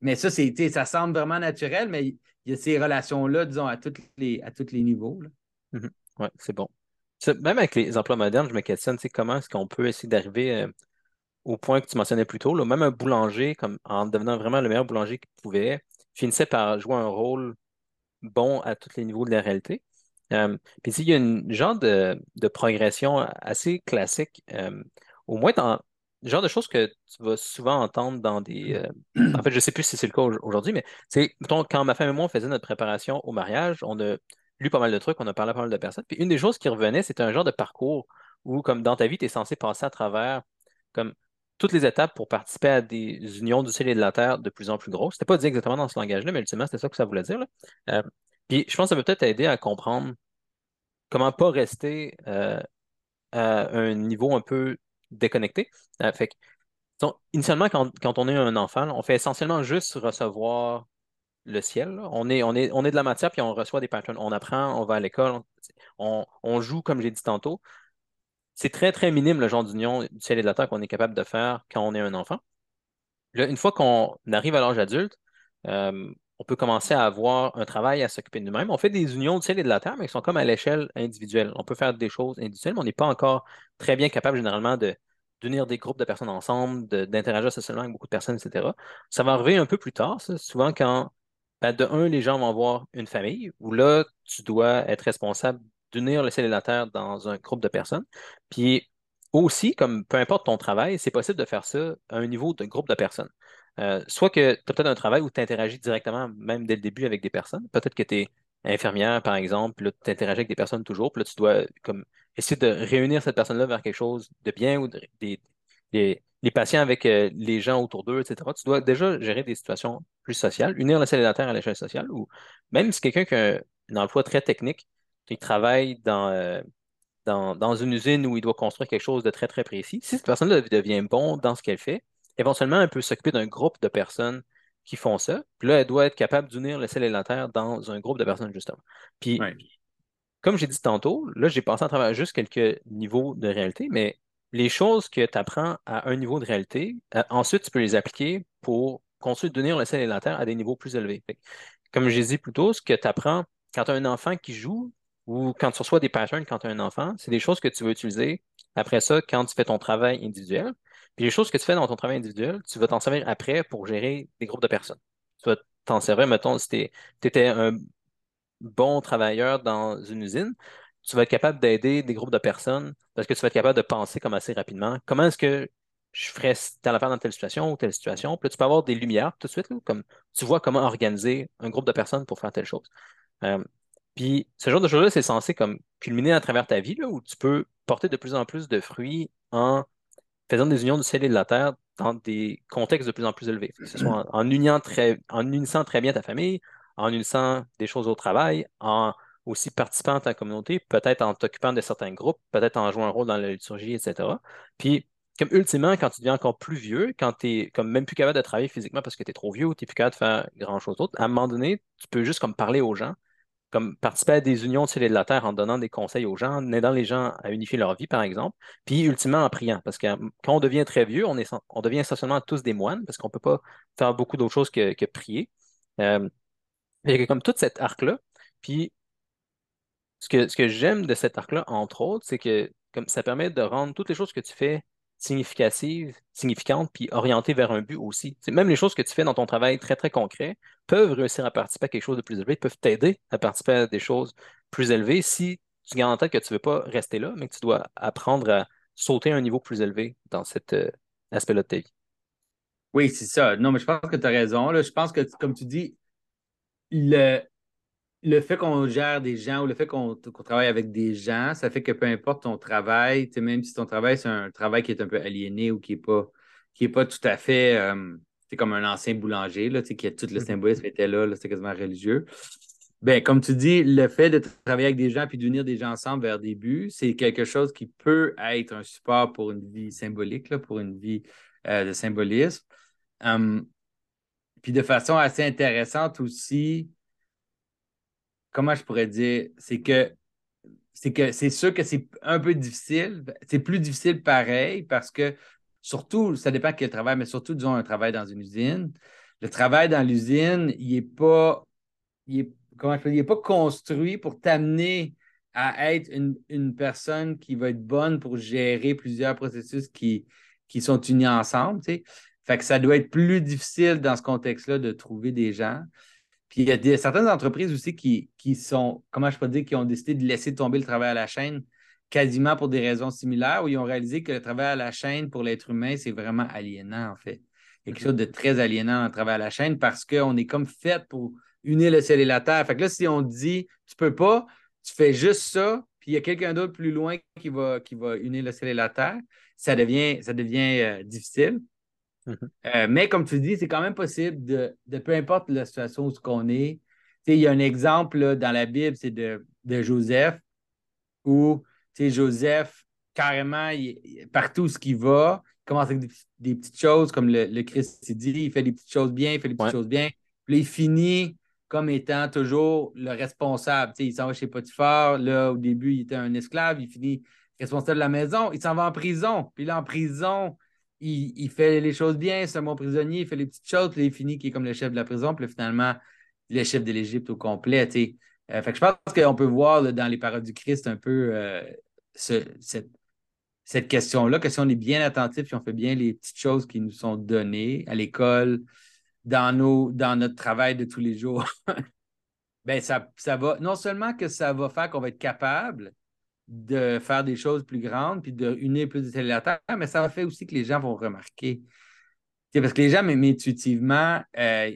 mais ça, c'est, ça semble vraiment naturel, mais il y a ces relations-là, disons, à tous les, tous les niveaux. Mm-hmm. Oui, c'est bon. Même avec les emplois modernes, je me questionne, comment est-ce qu'on peut essayer d'arriver euh, au point que tu mentionnais plus tôt, même un boulanger, comme en devenant vraiment le meilleur boulanger qu'il pouvait, finissait par jouer un rôle bon à tous les niveaux de la réalité. Euh, puis il y a une genre de, progression assez classique, euh, au moins dans le genre de choses que tu vas souvent entendre dans des. en fait, je ne sais plus si c'est le cas aujourd'hui, mais c'est quand ma femme et moi on faisait notre préparation au mariage, on a lu pas mal de trucs, on a parlé à pas mal de personnes. Puis une des choses qui revenait, c'était un genre de parcours où, comme dans ta vie, tu es censé passer à travers comme toutes les étapes pour participer à des unions du ciel et de la terre de plus en plus grosses. C'était pas dit exactement dans ce langage-là, mais ultimement, c'était ça que ça voulait dire. Euh, puis je pense que ça peut peut-être aider à comprendre comment pas rester euh, à un niveau un peu déconnecté. Euh, initialement, quand, on est un enfant, on fait essentiellement juste recevoir le ciel. On est de la matière, puis on reçoit des patterns. On apprend, on va à l'école, on, joue, comme j'ai dit tantôt. C'est très, très minime le genre d'union du ciel et de la terre qu'on est capable de faire quand on est un enfant. une fois qu'on arrive à l'âge adulte, euh, on peut commencer à avoir un travail à s'occuper de nous-mêmes. On fait des unions du ciel et de la terre, mais qui sont comme à l'échelle individuelle. On peut faire des choses individuelles, mais on n'est pas encore très bien capable généralement de d'unir des groupes de personnes ensemble, d'interagir socialement avec beaucoup de personnes, etc. Ça va arriver un peu plus tard, souvent quand ben, de un, les gens vont avoir une famille où là, tu dois être responsable d'unir le ciel et la terre dans un groupe de personnes. Puis aussi, comme peu importe ton travail, c'est possible de faire ça à un niveau de groupe de personnes. Euh, soit que tu as peut-être un travail où tu interagis directement, même dès le début, avec des personnes. Peut-être que tu es infirmière, par exemple, puis là, tu interagis avec des personnes toujours, puis là, tu dois comme, essayer de réunir cette personne-là vers quelque chose de bien ou les patients avec euh, les gens autour d'eux, etc. Tu dois déjà gérer des situations plus sociales, unir le célibataire à l'échelle sociale, ou même si quelqu'un qui a un emploi très technique, qui travaille dans, euh, dans, dans, une usine où il doit construire quelque chose de très, très précis, si cette personne-là devient bon dans ce qu'elle fait, éventuellement, elle peut s'occuper d'un groupe de personnes qui font ça. Puis là, elle doit être capable d'unir le célibataire dans un groupe de personnes, justement. Puis, comme j'ai dit tantôt, là, j'ai passé à travers juste quelques niveaux de réalité, mais les choses que tu apprends à un niveau de réalité, euh, ensuite, tu peux les appliquer pour construire, donner le ciel et la terre à des niveaux plus élevés. comme j'ai dit plus tôt, ce que tu apprends quand tu as un enfant qui joue ou quand tu reçois des patterns quand tu as un enfant, c'est des choses que tu vas utiliser après ça quand tu fais ton travail individuel. Puis les choses que tu fais dans ton travail individuel, tu vas t'en servir après pour gérer des groupes de personnes. Tu vas t'en servir, mettons, si tu étais un bon travailleur dans une usine, tu vas être capable d'aider des groupes de personnes parce que tu vas être capable de penser comme assez rapidement. Comment est-ce que je ferais telle affaire dans telle situation ou telle situation? Puis là, tu peux avoir des lumières tout de suite, comme tu vois comment organiser un groupe de personnes pour faire telle chose. Euh, puis ce genre de choses-là, c'est censé comme culminer à travers ta vie, là, où tu peux porter de plus en plus de fruits en faisant des unions du ciel et de la terre dans des contextes de plus en plus élevés. Que ce soit en, très, en unissant très bien ta famille, en unissant des choses au travail, en aussi participant à ta communauté, peut-être en t'occupant de certains groupes, peut-être en jouant un rôle dans la liturgie, etc. Puis, comme ultimement, quand tu deviens encore plus vieux, quand tu es comme même plus capable de travailler physiquement parce que tu es trop vieux ou tu n'es plus capable de faire grand-chose d'autre, à un moment donné, tu peux juste comme parler aux gens, comme participer à des unions de ciel de la terre en donnant des conseils aux gens, en aidant les gens à unifier leur vie, par exemple, puis ultimement en priant. Parce que quand on devient très vieux, on, est, on devient essentiellement tous des moines parce qu'on ne peut pas faire beaucoup d'autres choses que, prier. Euh, a comme toute cette arc-là. Puis ce que, ce que j'aime de cet arc-là, entre autres, c'est que comme ça permet de rendre toutes les choses que tu fais significatives, significantes, puis orientées vers un but aussi. Même les choses que tu fais dans ton travail très, très concret peuvent réussir à participer à quelque chose de plus élevé, peuvent t'aider à participer à des choses plus élevées si tu gardes en tête que tu ne veux pas rester là, mais que tu dois apprendre à sauter à un niveau plus élevé dans cet euh, aspect-là de ta vie. Oui, c'est ça. Non, mais je pense que tu as raison. Je pense que, comme tu dis, le, le fait qu'on gère des gens ou le fait qu'on travaille avec des gens, ça fait que peu importe ton travail, même si ton travail, c'est un travail qui est un peu aliéné ou qui n'est pas, qui est pas tout à fait. c'est comme un ancien boulanger, là, qui a tout le mm-hmm. symbolisme était là, là c'était quasiment religieux. Ben, comme tu dis, le fait de travailler avec des gens puis d'unir des gens ensemble vers des buts, c'est quelque chose qui peut être un support pour une vie symbolique, là, pour une vie euh, de symbolisme. Puis de façon assez intéressante aussi, comment je pourrais dire, c'est que c'est que c'est sûr que c'est un peu difficile. C'est plus difficile pareil parce que surtout, ça dépend quel travail, mais surtout, disons, un travail dans une usine. Le travail dans l'usine, il n'est pas, il est, comment je pas construit pour t'amener à être une, personne qui va être bonne pour gérer plusieurs processus qui, qui sont unis ensemble. Tu Fait que ça doit être plus difficile dans ce contexte-là de trouver des gens. Puis il y a des, certaines entreprises aussi qui, sont, comment je peux dire, qui ont décidé de laisser tomber le travail à la chaîne quasiment pour des raisons similaires, où ils ont réalisé que le travail à la chaîne pour l'être humain, c'est vraiment aliénant, en fait. Il y a quelque mhm. chose de très aliénant dans le travail à la chaîne parce qu'on est comme fait pour unir le ciel et la terre. Fait que là, si on dit tu peux pas, tu fais juste ça, puis il y a quelqu'un d'autre plus loin qui va, qui va unir le ciel et la terre, ça devient, ça devient euh, difficile. Mhm. Euh, mais comme tu dis, c'est quand même possible de, peu importe la situation où on est. Il y a un exemple dans la Bible, c'est de, Joseph, où Joseph, carrément, partout où il va, il commence avec des, petites choses, comme le, Christ dit, il fait des petites choses bien, il fait des petites choses bien. Puis il finit comme étant toujours le responsable. il s'en va chez Potiphar. Là, au début, il était un esclave. Il finit responsable de la maison. Il s'en va en prison. Puis là, en prison, il, fait les choses bien, c'est un bon prisonnier, il fait les petites choses, puis il finit qui est comme le chef de la prison, puis finalement, il est chef de l'Égypte au complet. Euh, je pense qu'on peut voir dans les paroles du Christ un peu euh, cette, cette question-là, que si on est bien attentif, si on fait bien les petites choses qui nous sont données à l'école, dans, nos, dans notre travail de tous les jours, ben ça, ça va, non seulement que ça va faire qu'on va être capable de faire des choses plus grandes puis de unir plus de terre, mais ça va faire aussi que les gens vont remarquer. parce que les gens, mais, intuitivement, euh,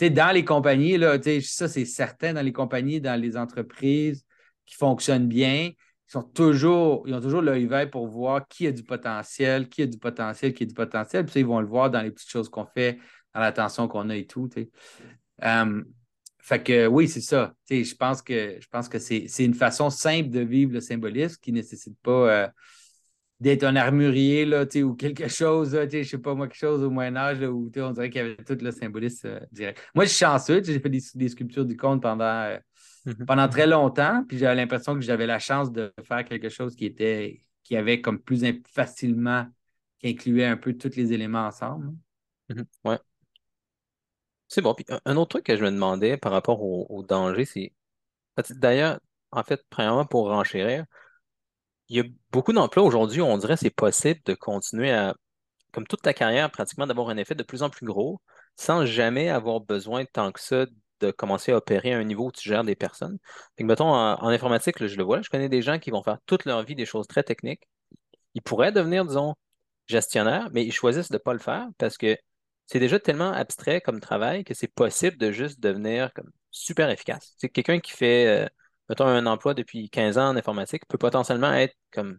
dans les compagnies, là, ça c'est certain, dans les compagnies, dans les entreprises qui fonctionnent bien, ils, sont toujours, ils ont toujours l'œil vert pour voir qui a du potentiel, qui a du potentiel, qui a du potentiel. Puis ils vont le voir dans les petites choses qu'on fait, dans l'attention qu'on a et tout. Euh, fait que oui, c'est ça. Je pense que je pense que c'est une façon simple de vivre le symbolisme qui ne nécessite pas euh, d'être un armurier là, ou quelque chose, je ne sais pas moi, quelque chose au Moyen Âge où on dirait qu'il y avait tout le symbolisme euh, direct. Moi, je suis chanceux, j'ai fait des, sculptures du conte pendant, euh, mm-hmm. pendant très longtemps, puis j'avais l'impression que j'avais la chance de faire quelque chose qui était qui avait comme plus facilement, qui incluait un peu tous les éléments ensemble. Mm-hmm. Ouais. C'est bon. Puis un autre truc que je me demandais par rapport au, danger, c'est. D'ailleurs, en fait, premièrement, pour renchérir, il y a beaucoup d'emplois aujourd'hui où on dirait que c'est possible de continuer à, comme toute ta carrière, pratiquement d'avoir un effet de plus en plus gros sans jamais avoir besoin tant que ça de commencer à opérer à un niveau où tu gères des personnes. Fait mettons, en, informatique, je le vois, je connais des gens qui vont faire toute leur vie des choses très techniques. Ils pourraient devenir, disons, gestionnaires, mais ils choisissent de ne pas le faire parce que c'est déjà tellement abstrait comme travail que c'est possible de juste devenir comme super efficace. C'est quelqu'un qui fait, euh, mettons, un emploi depuis 15 ans en informatique peut potentiellement être comme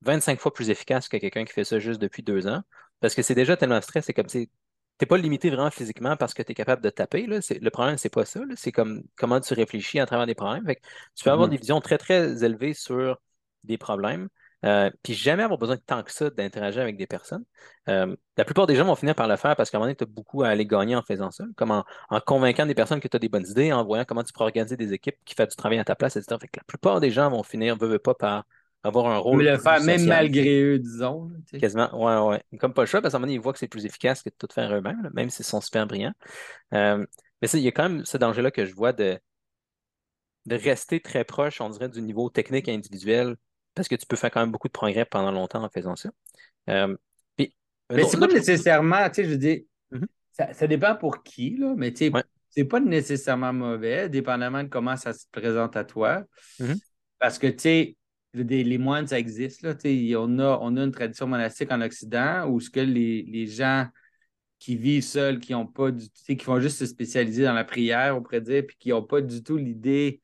25 fois plus efficace que quelqu'un qui fait ça juste depuis deux ans. Parce que c'est déjà tellement abstrait, c'est comme si n'es pas limité vraiment physiquement parce que tu es capable de taper. Là. Le problème, c'est pas ça. C'est comme comment tu réfléchis à travers des problèmes. tu peux avoir mm-hmm. des visions très, très élevées sur des problèmes. Euh, puis jamais avoir besoin de tant que ça d'interagir avec des personnes. Euh, la plupart des gens vont finir par le faire parce qu'à un moment donné, tu as beaucoup à aller gagner en faisant ça, comme en, convainquant des personnes que tu as des bonnes idées, en voyant comment tu pourrais organiser des équipes qui font du travail à ta place, etc. Fait que la plupart des gens vont finir, ne pas, par avoir un rôle. Mais le faire même malgré eux, disons. Quasiment, ouais, ouais. Comme pas le choix, parce qu'à un moment donné, ils voient que c'est plus efficace que de tout faire eux-mêmes, même s'ils sont super brillants. Euh, mais il y a quand même ce danger-là que je vois de, de rester très proche, on dirait, du niveau technique individuel parce que tu peux faire quand même beaucoup de progrès pendant longtemps en faisant ça. Euh, mais c'est pas nécessairement, tu sais, je veux dire, mhm. ça, dépend pour qui, là, mais tu sais, c'est pas nécessairement mauvais, dépendamment de comment ça se présente à toi. Mhm. Parce que, tu sais, les moines, ça existe, là, tu sais, on a, on a une tradition monastique en Occident où ce que les, les gens qui vivent seuls, qui ont pas du qui vont juste se spécialiser dans la prière, on pourrait dire, puis qui n'ont pas du tout l'idée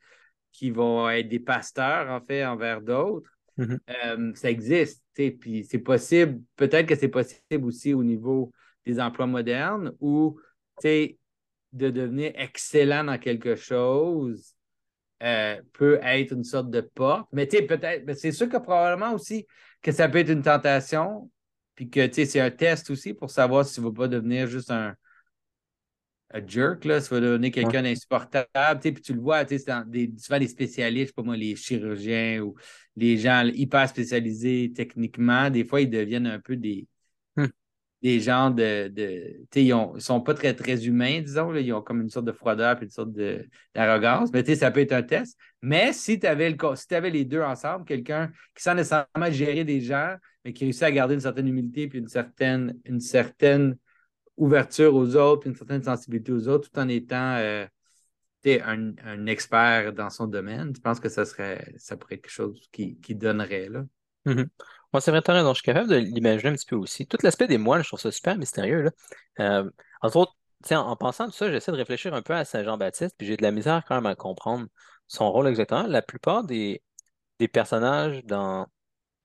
qu'ils vont être des pasteurs, en fait, envers d'autres. Mhm. Euh, ça existe, puis c'est possible, peut-être que c'est possible aussi au niveau des emplois modernes ou, de devenir excellent dans quelque chose euh, peut être une sorte de porte. Mais peut-être, c'est sûr que probablement aussi que ça peut être une tentation, puis que c'est un test aussi pour savoir si tu ne vas pas devenir juste un, jerk, là, tu vas devenir quelqu'un d'insupportable. Puis tu le vois, sais, des, souvent les spécialistes, je sais pas moi, les chirurgiens ou les gens hyper spécialisés techniquement, des fois, ils deviennent un peu des, des gens de. de ils, ils sont pas très, très humains, disons. Là, ils ont comme une sorte de froideur et une sorte d'arrogance. Mais ça peut être un test. Mais si tu avais, si avais les deux ensemble, quelqu'un qui sent nécessairement gérer des gens, mais qui réussit à garder une certaine humilité puis une certaine, une certaine ouverture aux autres, puis une certaine sensibilité aux autres, tout en étant euh, un, un, expert dans son domaine, je pense que ça serait ça pourrait être quelque chose qui, qui donnerait. Là. Moi, c'est vrai, raison. Je suis capable de l'imaginer un petit peu aussi. Tout l'aspect des moines, je trouve ça super mystérieux. Là. Euh, entre autres, en, en pensant tout ça, j'essaie de réfléchir un peu à Saint Jean-Baptiste, puis j'ai de la misère quand même à comprendre son rôle exactement. La plupart des, des personnages dans,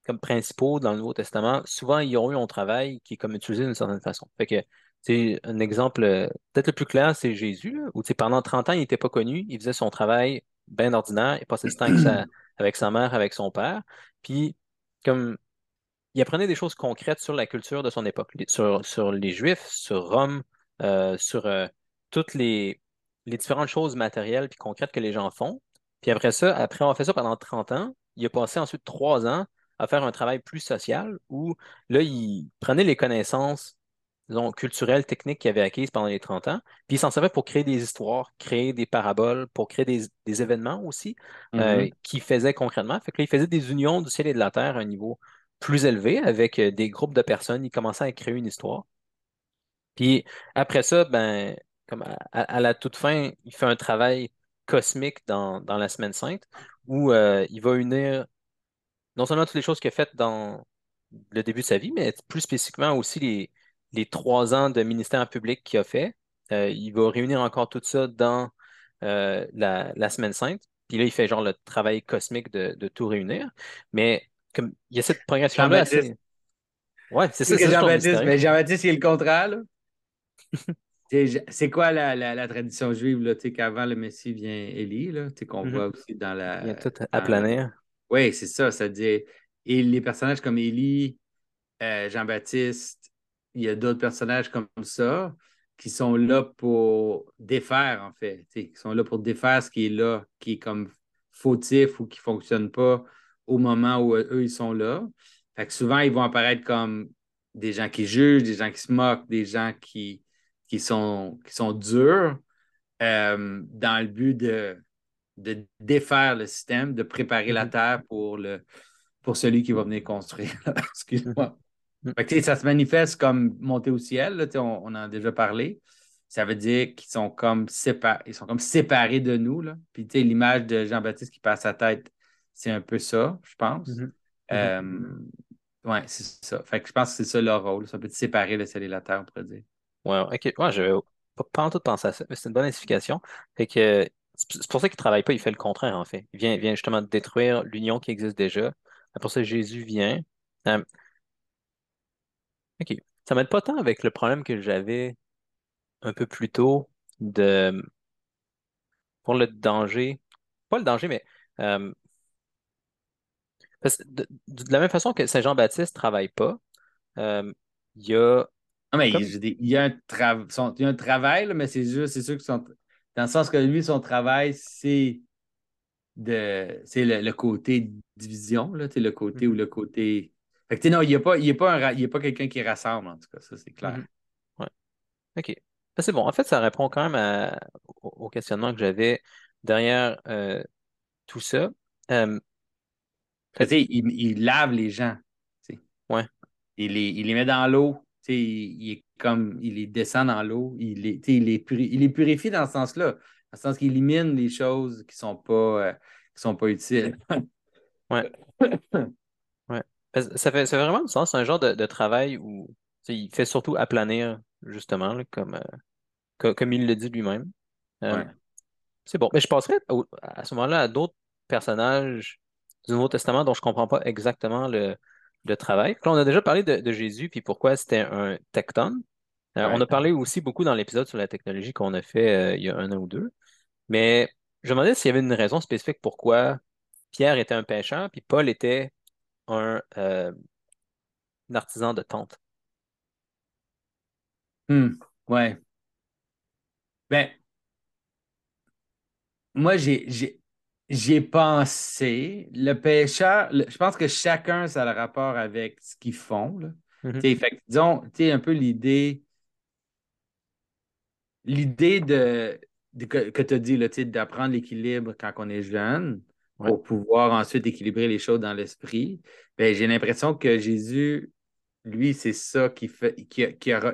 comme principaux dans le Nouveau Testament, souvent, ils ont eu un travail qui est comme utilisé d'une certaine façon. Fait que, c'est un exemple, euh, peut-être le plus clair, c'est Jésus, où pendant 30 ans, il n'était pas connu, il faisait son travail bien ordinaire, il passait du temps avec sa, avec sa mère, avec son père, puis comme il apprenait des choses concrètes sur la culture de son époque, sur, sur les Juifs, sur Rome, euh, sur euh, toutes les, les différentes choses matérielles et concrètes que les gens font. Puis après ça, après avoir fait ça pendant 30 ans, il a passé ensuite trois ans à faire un travail plus social où là, il prenait les connaissances disons, culturelles, techniques qu'il avait acquises pendant les 30 ans, puis il s'en servait pour créer des histoires, créer des paraboles, pour créer des, événements aussi euh, mm-hmm. qu'il faisait concrètement. Fait que là, il faisait des unions du ciel et de la terre à un niveau plus élevé avec euh, des groupes de personnes. Il commençait à créer une histoire. Puis après ça, ben, comme à, la toute fin, il fait un travail cosmique dans, la Semaine Sainte où euh, il va unir non seulement toutes les choses qu'il a faites dans le début de sa vie, mais plus spécifiquement aussi les, les trois ans de ministère public qu'il a fait. Euh, il va réunir encore tout ça dans la, la, Semaine Sainte. Puis là, il fait genre le travail cosmique de, de tout réunir. Mais comme il y a cette progression-là assez... Ouais, c'est ça. Jean-Baptiste, mais Jean-Baptiste, c'est le contraire. c'est quoi la, la, tradition juive, là, qu'avant le Messie vient Élie, qu'on mm-hmm. voit aussi dans la. Il y a tout à planir. Oui, c'est ça. Dit. Et les personnages comme Élie, euh, Jean-Baptiste, il y a d'autres personnages comme ça qui sont là pour défaire, en fait. Qui sont là pour défaire ce qui est là, qui est comme fautif ou qui ne fonctionne pas au moment où eux, ils sont là. Fait que souvent, ils vont apparaître comme des gens qui jugent, des gens qui se moquent, des gens qui, qui, sont, qui sont durs euh, dans le but de, de défaire le système, de préparer la mm-hmm. terre pour, le, pour celui qui va venir construire. Excuse-moi. Mm-hmm. ça se manifeste comme monter au ciel, on, on, en a déjà parlé. Ça veut dire qu'ils sont comme séparés, ils sont comme séparés de nous. Là. Puis l'image de Jean-Baptiste qui passe sa tête c'est un peu ça, je pense. Mm-hmm. Euh, oui, c'est ça. Fait que je pense que c'est ça leur rôle. Ça peut séparer le ciel et la terre, on pourrait dire. Ouais, ok. Ouais, je pas, pas en tout penser à ça, mais c'est une bonne identification. Fait que c'est pour ça qu'il ne travaille pas, il fait le contraire, en fait. Il vient, vient justement détruire l'union qui existe déjà. Pour ça, Jésus vient. Euh, OK. Ça m'aide pas tant avec le problème que j'avais un peu plus tôt de pour le danger. Pas le danger, mais euh, de, la même façon que Saint-Jean-Baptiste ne travaille pas, euh, il y a. Non, mais il, y a un un travail, mais c'est juste, c'est sûr que sont. Dans le sens que lui, son travail, c'est de c'est le, côté division, là, le côté ou le côté. Fait que, non, il n'y a pas, il pas, pas quelqu'un qui rassemble, en tout cas, ça, c'est clair. Ouais. OK. Ben, c'est bon. En fait, ça répond quand même au, questionnement que j'avais derrière euh, tout ça. Euh, il, lave les gens. Ouais. Il les, il les met dans l'eau. Il, est comme il les descend dans l'eau. Il les, il, les il les purifie dans ce sens-là. Dans le sens qu'il élimine les choses qui ne sont, pas, euh, sont pas utiles. ouais. ouais. Ça fait, ça fait vraiment du sens. C'est un genre de, travail où il fait surtout aplanir justement, comme, comme il le dit lui-même. Ouais. C'est bon. Mais je passerai à ce moment-là à d'autres personnages du Nouveau Testament dont je ne comprends pas exactement le, travail. on a déjà parlé de, Jésus, puis pourquoi c'était un tecton. Euh, on a parlé aussi beaucoup dans l'épisode sur la technologie qu'on a fait euh, il y a un an ou deux. Mais je me demandais s'il y avait une raison spécifique pourquoi Pierre était un pêcheur, puis Paul était un, euh, artisan de tente. Hmm, ouais. Ben, moi, j'ai, j'ai pensé. Le pêcheur, je pense que chacun, ça a le rapport avec ce qu'ils font. Là. Mm-hmm. Fait disons, un peu l'idée. L'idée de, que, tu as dit, d'apprendre l'équilibre quand on est jeune pour pouvoir ensuite équilibrer les choses dans l'esprit. Ben, j'ai l'impression que Jésus, lui, c'est ça qu'il fait, qui,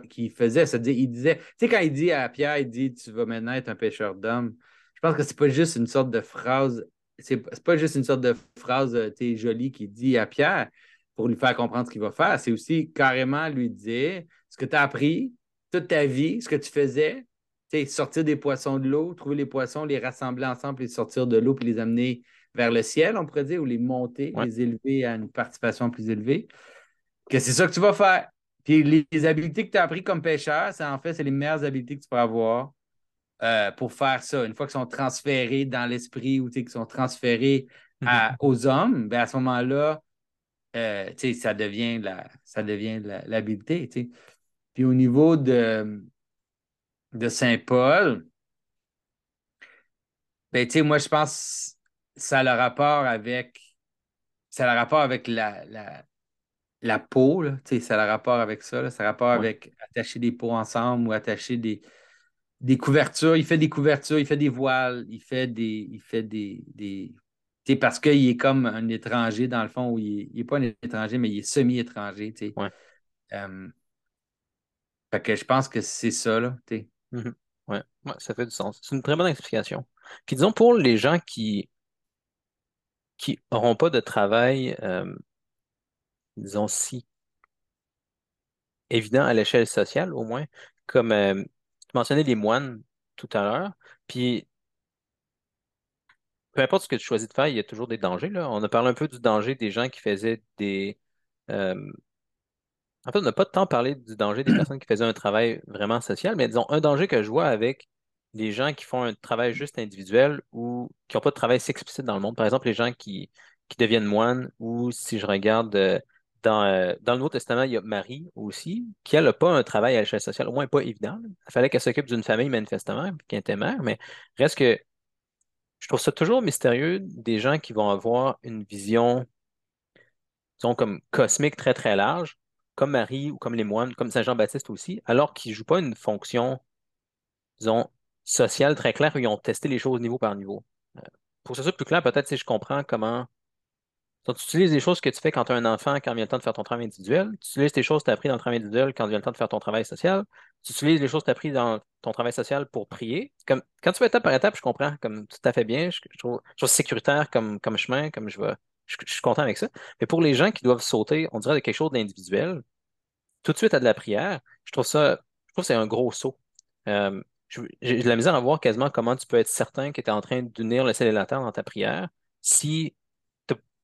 qui, faisait. C'est-à-dire, il disait, tu sais, quand il dit à Pierre, il dit Tu vas maintenant être un pêcheur d'hommes. Je pense que c'est pas juste une sorte de phrase, c'est pas juste une sorte de phrase euh, jolie qu'il dit à Pierre pour lui faire comprendre ce qu'il va faire. C'est aussi carrément lui dire ce que tu as appris toute ta vie, ce que tu faisais, sortir des poissons de l'eau, trouver les poissons, les rassembler ensemble, les sortir de l'eau, puis les amener vers le ciel, on pourrait dire, ou les monter, les élever à une participation plus élevée. Que c'est ça que tu vas faire. Puis les, habiletés que tu as apprises comme pêcheur, c'est en fait, c'est les meilleures habiletés que tu peux avoir euh, pour faire ça. Une fois qu'ils sont transférés dans l'esprit ou qu'ils sont transférés mhm. aux hommes, ben à ce moment-là, euh, ça devient la, ça devient l'habileté. Puis au niveau de, de Saint-Paul, ben, moi, je pense ça a le rapport avec ça a le rapport avec la, la, la peau, là, ça a le rapport avec ça, ça a le rapport avec attacher des peaux ensemble ou attacher des, des couvertures, il fait des couvertures, il fait des voiles, il fait des. Il fait des, des... parce qu'il est comme un étranger, dans le fond, où il n'est pas un étranger, mais il est semi-étranger. Ouais. Euh, fait que je pense que c'est ça, là. Mm-hmm. ouais. ça fait du sens. C'est une très bonne explication. Puis disons, pour les gens qui qui n'auront pas de travail, euh, disons, si évident à l'échelle sociale, au moins, comme euh, mentionné les moines tout à l'heure. Puis, peu importe ce que tu choisis de faire, il y a toujours des dangers. Là. On a parlé un peu du danger des gens qui faisaient des. Euh, en fait, on n'a pas tant parlé du danger des personnes qui faisaient un travail vraiment social, mais disons, un danger que je vois avec les gens qui font un travail juste individuel ou qui n'ont pas de travail explicite dans le monde. Par exemple, les gens qui, qui deviennent moines ou si je regarde euh, euh, dans, le Nouveau Testament, il y a Marie aussi, qui n'a pas un travail à l'échelle sociale, au moins pas évident. Il fallait qu'elle s'occupe d'une famille manifestement, qui était mère, mais reste que je trouve ça toujours mystérieux des gens qui vont avoir une vision, disons, comme cosmique très très large, comme Marie ou comme les moines, comme Saint Jean-Baptiste aussi, alors qu'ils ne jouent pas une fonction, disons, sociale très claire où ils ont testé les choses niveau par niveau. Euh, pour que ce soit plus clair, peut-être si je comprends comment tu utilises les choses que tu fais quand tu as un enfant, quand vient le temps de faire ton travail individuel. Tu utilises tes choses que tu as appris dans le travail individuel quand vient le temps de faire ton travail social. Tu utilises les choses que tu as appris dans ton travail social pour prier. Quand tu fais étape par étape, je comprends comme tout à fait bien. Je, trouve, sécuritaire comme, comme chemin, comme je vais. Je, suis content avec ça. Mais pour les gens qui doivent sauter, on dirait de quelque chose d'individuel, tout de suite à de la prière, je trouve ça, je trouve que c'est un gros saut. Euh, j'ai de la misère à voir quasiment comment tu peux être certain que tu es en train d'unir le ciel et la terre dans ta prière si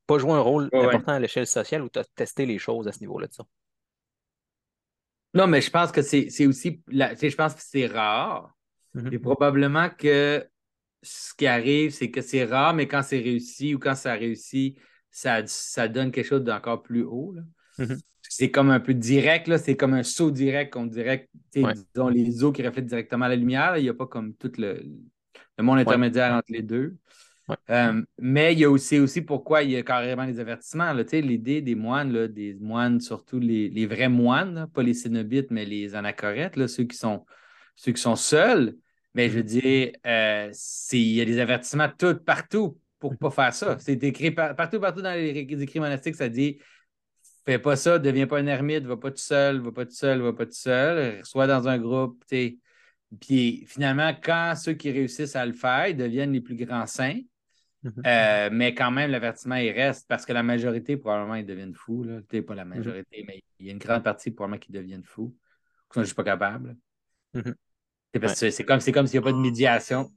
pas joué un rôle important à l'échelle sociale où tu as testé les choses à ce niveau-là. Non, mais je pense que c'est aussi. je pense que c'est rare. Mm-hmm. Et probablement que ce qui arrive, c'est que c'est rare, mais quand c'est réussi ou quand ça réussit, ça, ça donne quelque chose d'encore plus haut. Mm-hmm. C'est comme un peu direct, c'est comme un saut direct, on dirait, disons, les eaux qui reflètent directement la lumière. Il n'y a pas comme tout le, monde intermédiaire entre les deux. Euh, mais il y a aussi, aussi pourquoi il y a carrément les avertissements. L'idée des moines, des moines, surtout les, vrais moines, pas les cénobites, mais les anachorètes, ceux, qui sont, ceux qui sont seuls. Mais je veux mm-hmm. dire, euh, il y a des avertissements tout, partout pour ne pas faire ça. C'est écrit partout, partout dans les, écrits monastiques, ça dit fais pas ça, deviens pas un ermite, va pas tout seul, va pas tout seul, va pas tout seul, sois dans un groupe. Puis finalement, quand ceux qui réussissent à le faire deviennent les plus grands saints, Mhm. Euh, mais quand même, l'avertissement, il reste parce que la majorité, probablement, ils deviennent fous. Là. Pas la mhm. majorité, mais il y a une grande partie, probablement, qui deviennent fous. je ne suis pas capable. Mhm. C'est comme, comme s'il n'y a pas de médiation.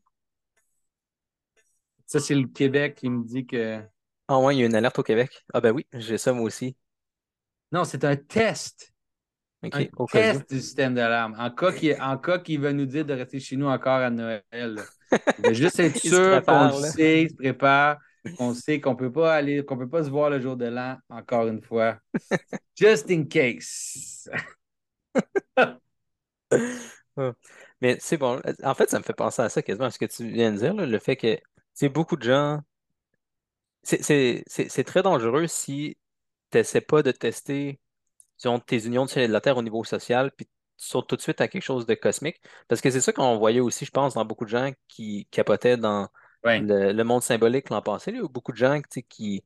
Ça, c'est le Québec qui me dit que. Ah ouais, il y a une alerte au Québec. Ah ben oui, j'ai ça moi aussi. Non, c'est un test. Un test du système d'alarme. En cas qu'il en cas qu'il va nous dire de rester chez nous encore à Noël. Il va juste être sûr qu'on le sait, il se prépare, qu'on sait qu'on peut pas aller, qu'on peut pas se voir le jour de l'an, encore une fois. Just in case. Mais c'est bon. En fait, ça me fait penser à ça quasiment, à ce que tu viens de dire, là, le fait que c'est beaucoup de gens. C'est très dangereux si n'essaies pas de tester disons, tes unions de ciel et de la terre au niveau social, puis tu sautes tout de suite à quelque chose de cosmique. Parce que c'est ça qu'on voyait aussi, je pense, dans beaucoup de gens qui capotaient dans Ouais. le, le monde symbolique l'an passé, là, où beaucoup de gens qui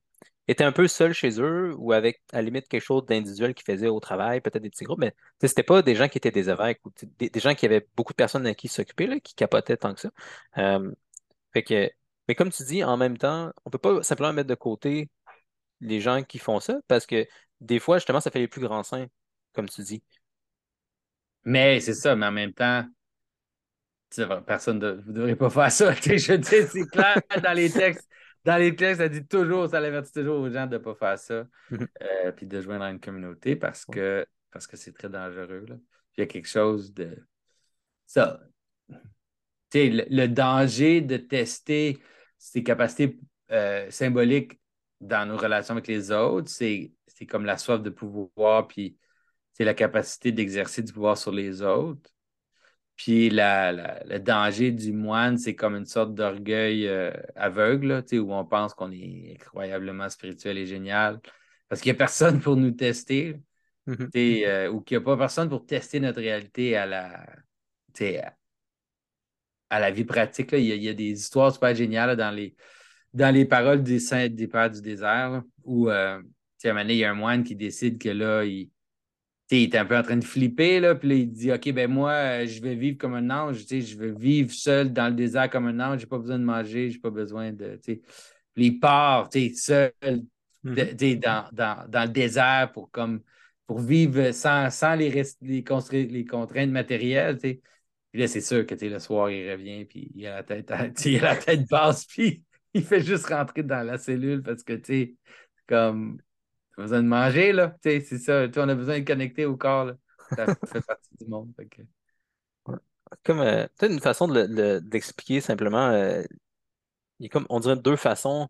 étaient un peu seuls chez eux ou avec, à la limite, quelque chose d'individuel qu'ils faisaient au travail, peut-être des petits groupes, mais c'était pas des gens qui étaient des évêques ou des, des gens qui avaient beaucoup de personnes à qui s'occuper, qui capotaient tant que ça. Euh, fait que, mais comme tu dis, en même temps, on peut pas simplement mettre de côté les gens qui font ça parce que des fois, justement, ça fait les plus grands saints, comme tu dis. Mais c'est ça, mais en même temps, personne ne devrez pas faire ça. Je dis, c'est clair dans les textes. Dans les textes, ça dit toujours, ça avertit toujours aux gens de ne pas faire ça. Mhm. euh, puis de joindre à une communauté parce que parce que c'est très dangereux. Là. Il y a quelque chose de. Ça. Tu sais, le, le danger de tester ses capacités euh, symboliques dans nos relations avec les autres, c'est comme la soif de pouvoir, puis c'est la capacité d'exercer du pouvoir sur les autres. Puis la- la- le danger du moine, c'est comme une sorte d'orgueil euh, aveugle, là, où on pense qu'on est incroyablement spirituel et génial. Parce qu'il n'y a personne pour nous tester, Mhm. euh, ou qu'il n'y a pas personne pour tester notre réalité à la, à, à la vie pratique. là. Il y a, il y a des histoires super géniales là, dans les, dans les paroles des saints des pères du désert, là, où euh, à un moment donné, il y a un moine qui décide que là, il, il est un peu en train de flipper, là, puis là, il dit OK, ben moi, euh, je vais vivre comme un ange, tu sais, je vais vivre seul dans le désert comme un ange, j'ai pas besoin de manger, j'ai pas besoin de. Puis il part, tu sais, seul de- sais, dans, dans, dans le désert pour, comme, pour vivre sans, sans les, rest- les, les contraintes matérielles. tu sais. Puis là, c'est sûr que tu sais, le soir, il revient, puis il a la tête, à- il a la tête basse, puis il fait juste rentrer dans la cellule parce que, tu sais, comme, t'as besoin de manger, là. Tu sais, c'est ça. On a besoin de connecter au corps, là. Ça fait partie du monde. Comme euh, peut-être une façon de d'expliquer simplement, euh, il y a comme on dirait deux façons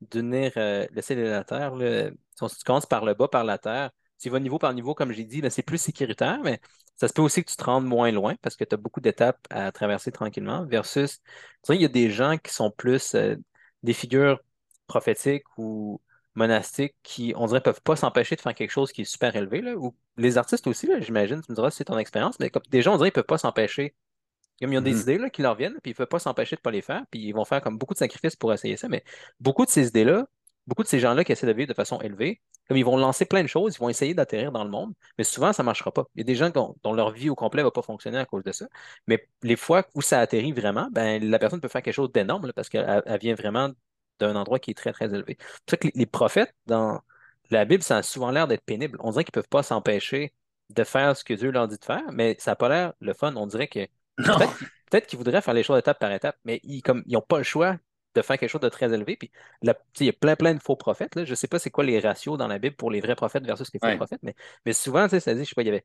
d'unir euh, le ciel et la terre. Si tu commences par le bas, par la terre, tu vas niveau par niveau, comme j'ai dit, c'est plus sécuritaire, mais ça se peut aussi que tu te rendes moins loin parce que tu as beaucoup d'étapes à traverser tranquillement. Versus, tu sais, il y a des gens qui sont plus euh, des figures prophétiques ou monastiques qui, on dirait, peuvent pas s'empêcher de faire quelque chose qui est super élevé. Là, ou les artistes aussi, là, j'imagine, tu me diras si c'est ton expérience, mais comme des gens, on dirait, ils peuvent pas s'empêcher comme ils ont des Mhm. idées là, qui leur viennent, puis ils ne peuvent pas s'empêcher de ne pas les faire, puis ils vont faire comme beaucoup de sacrifices pour essayer ça. Mais beaucoup de ces idées-là, beaucoup de ces gens-là qui essaient de vivre de façon élevée, comme ils vont lancer plein de choses, ils vont essayer d'atterrir dans le monde, mais souvent, ça ne marchera pas. Il y a des gens dont, dont leur vie au complet ne va pas fonctionner à cause de ça. Mais les fois où ça atterrit vraiment, ben, la personne peut faire quelque chose d'énorme parce qu'elle elle vient vraiment d'un endroit qui est très, très élevé. C'est pour ça que les, les prophètes, dans la Bible, ça a souvent l'air d'être pénible. On dirait qu'ils ne peuvent pas s'empêcher de faire ce que Dieu leur dit de faire, mais ça n'a pas l'air le fun. On dirait que. Peut-être qu'ils voudraient faire les choses étape par étape, mais ils comme ils n'ont pas le choix de faire quelque chose de très élevé. Puis la- tu il y a plein, plein de faux prophètes. Là. Je ne sais pas c'est quoi les ratios dans la Bible pour les vrais prophètes versus les faux Ouais. prophètes, mais, mais souvent, tu ça dit, je sais pas, il y avait,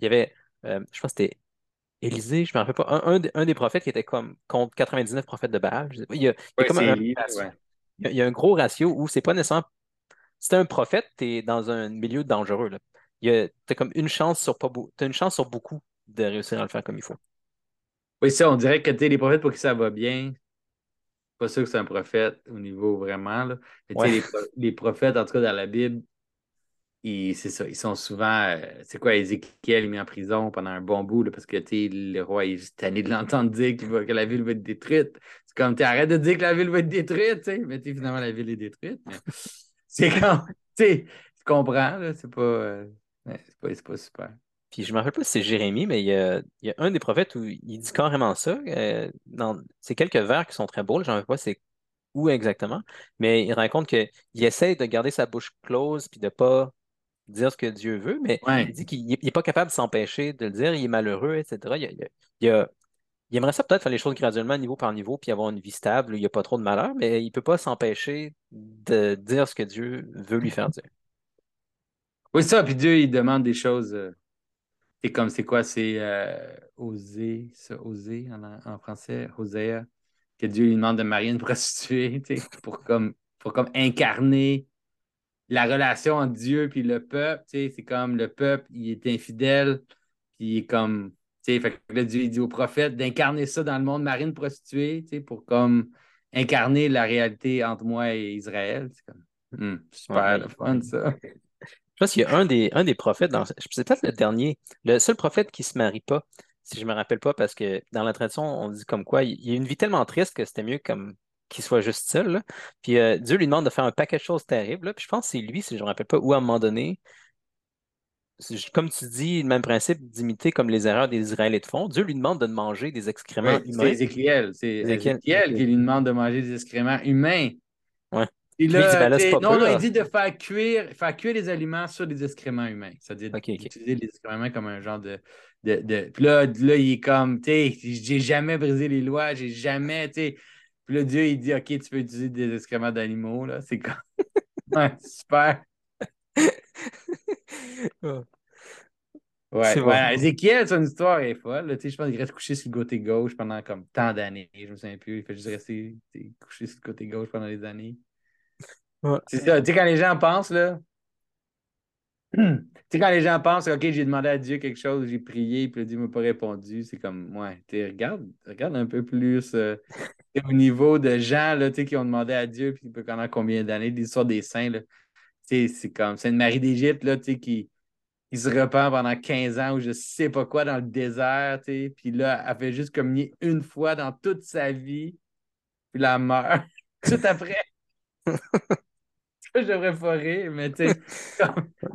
il y avait euh, je pense que c'était Élisée, je ne me rappelle pas, un, un des- un des prophètes qui était comme contre 99 prophètes de Baal. Je sais pas. Il y a, il y a Ouais, comme c'est un, Élie, ratio. ouais. Il y a, il y a un gros ratio où c'est pas nécessairement. Si t'es un prophète, tu es dans un milieu dangereux. Là. Il y a, t'as comme une chance sur pas t'as une chance sur beaucoup de réussir à le faire comme il faut. Oui, ça, on dirait que tu les prophètes, pour qui ça va bien, pas sûr que c'est un prophète au niveau vraiment. Là. Mais Ouais. les, pro- les prophètes, en tout cas dans la Bible, ils, c'est ça, ils sont souvent. euh, c'est quoi, Ézéchiel est mis en prison pendant un bon bout là, parce que le roi est tanné de l'entendre dire va- que la ville va être détruite. C'est comme, tu arrête de dire que la ville va être détruite, mais finalement, la ville est détruite. mais c'est tu comprends, c'est pas, euh, ouais, pas super. Puis je me rappelle pas si c'est Jérémie, mais il y a, il y a un des prophètes où il dit carrément ça. euh, dans, c'est quelques vers qui sont très beaux, je ne sais pas c'est où exactement, mais il raconte qu'il essaie de garder sa bouche close puis de pas dire ce que Dieu veut, mais Ouais. il dit qu'il n'est pas capable de s'empêcher de le dire, il est malheureux, etc. Il, il- il a- il aimerait ça peut-être faire les choses graduellement, niveau par niveau, puis avoir une vie stable, où il n'y a pas trop de malheur, mais il ne peut pas s'empêcher de dire ce que Dieu veut lui faire dire. Oui, ça, puis Dieu, il demande des choses. C'est comme, c'est quoi? C'est euh, oser, ça, oser en, en français, Hosea, que Dieu lui demande de marier une prostituée, pour comme, pour comme incarner la relation entre Dieu puis le peuple, c'est comme le peuple, il est infidèle, puis il est comme, tu sais, fait que là, Dieu, il dit au prophète d'incarner ça dans le monde, marier une prostituée, tu sais, pour comme incarner la réalité entre moi et Israël. C'est comme, hmm, super, Ouais. le fun, ça. Je pense qu'il y a un des, un des prophètes, dans, c'est peut-être le dernier, le seul prophète qui ne se marie pas, si je ne me rappelle pas, parce que dans la tradition, on dit comme quoi, il, il a une vie tellement triste que c'était mieux comme qu'il soit juste seul. là. Puis euh, Dieu lui demande de faire un paquet de choses terribles. là. Puis je pense que c'est lui, si je ne me rappelle pas, où à un moment donné, c'est- comme tu dis, le même principe d'imiter comme les erreurs des Israélites font, Dieu lui demande de manger des excréments Ouais, c'est humains. Ézéchiel. C'est Ézéchiel, Ézéchiel ok. qui lui demande de manger des excréments humains. Ouais. Il dit, là, ben là, pas non, peu, non, là. il dit de faire cuire, faire cuire les aliments sur des excréments humains. C'est-à-dire d'utiliser les excréments comme un genre de. de, de- Puis là, là, il est comme, tu sais, j'ai jamais brisé les lois, j'ai jamais, tu sais. Puis là, Dieu, il dit, OK, tu peux utiliser des excréments d'animaux, là. C'est comme. Ouais, super. Ouais. Ouais, C'est bon. ouais. Ézéchiel, son histoire est folle. là. Tu sais, je pense qu'il reste couché sur le côté gauche pendant comme tant d'années. Je me souviens plus. Il fait juste rester couché sur le côté gauche pendant des années. Ouais. C'est ça. Tu sais, quand les gens pensent, là. tu sais, quand les gens pensent, OK, j'ai demandé à Dieu quelque chose, j'ai prié, puis Dieu ne m'a pas répondu, c'est comme, ouais, regarde, regarde un peu plus euh, au niveau de gens, là, tu sais, qui ont demandé à Dieu, puis pendant combien d'années, l'histoire des saints, là. Tu sais, c'est comme, c'est une Marie d'Égypte, là, tu sais, qui il se repent pendant 15 ans ou je sais pas quoi dans le désert, tu sais. Puis là, elle fait juste communier une fois dans toute sa vie, puis elle meurt. Tout après. Devrais pas rire, mais tu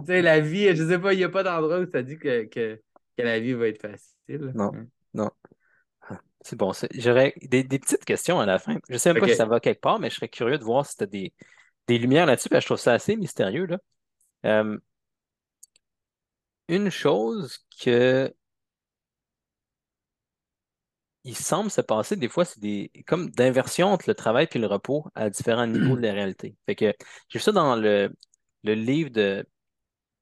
sais, la vie, je sais pas, il n'y a pas d'endroit où ça dit que, que, que la vie va être facile. Non. Non. Ah, C'est bon. J'aurais des, des petites questions à la fin. Je sais même pas si ça va quelque part, mais je serais curieux de voir si tu as des, des lumières là-dessus, parce que je trouve ça assez mystérieux, là. Euh, une chose que il semble se passer des fois, c'est des comme d'inversion entre le travail et le repos à différents niveaux de la réalité. Fait que j'ai vu ça dans le, le livre de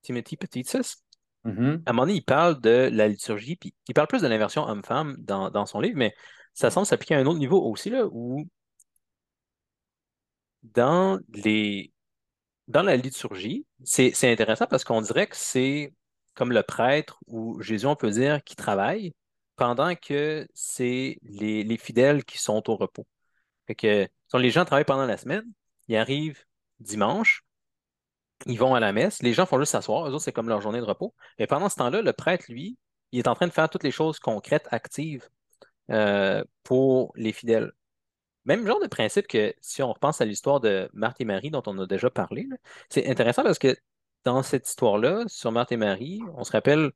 Timothy Petitsus. Mhm. À un moment donné, il parle de la liturgie, puis il parle plus de l'inversion homme-femme dans, dans son livre, mais ça semble s'appliquer à un autre niveau aussi, là, où dans les dans la liturgie, c'est c'est intéressant parce qu'on dirait que c'est comme le prêtre ou Jésus, on peut dire, qui travaille pendant que c'est les, les fidèles qui sont au repos. Les gens travaillent pendant la semaine, ils arrivent dimanche, ils vont à la messe, les gens font juste s'asseoir, eux autres, c'est comme leur journée de repos. Et pendant ce temps-là, le prêtre, lui, il est en train de faire toutes les choses concrètes, actives euh, pour les fidèles. Même genre de principe que si on repense à l'histoire de Marthe et Marie dont on a déjà parlé, c'est intéressant parce que dans cette histoire-là, sur Marthe et Marie, on se rappelle,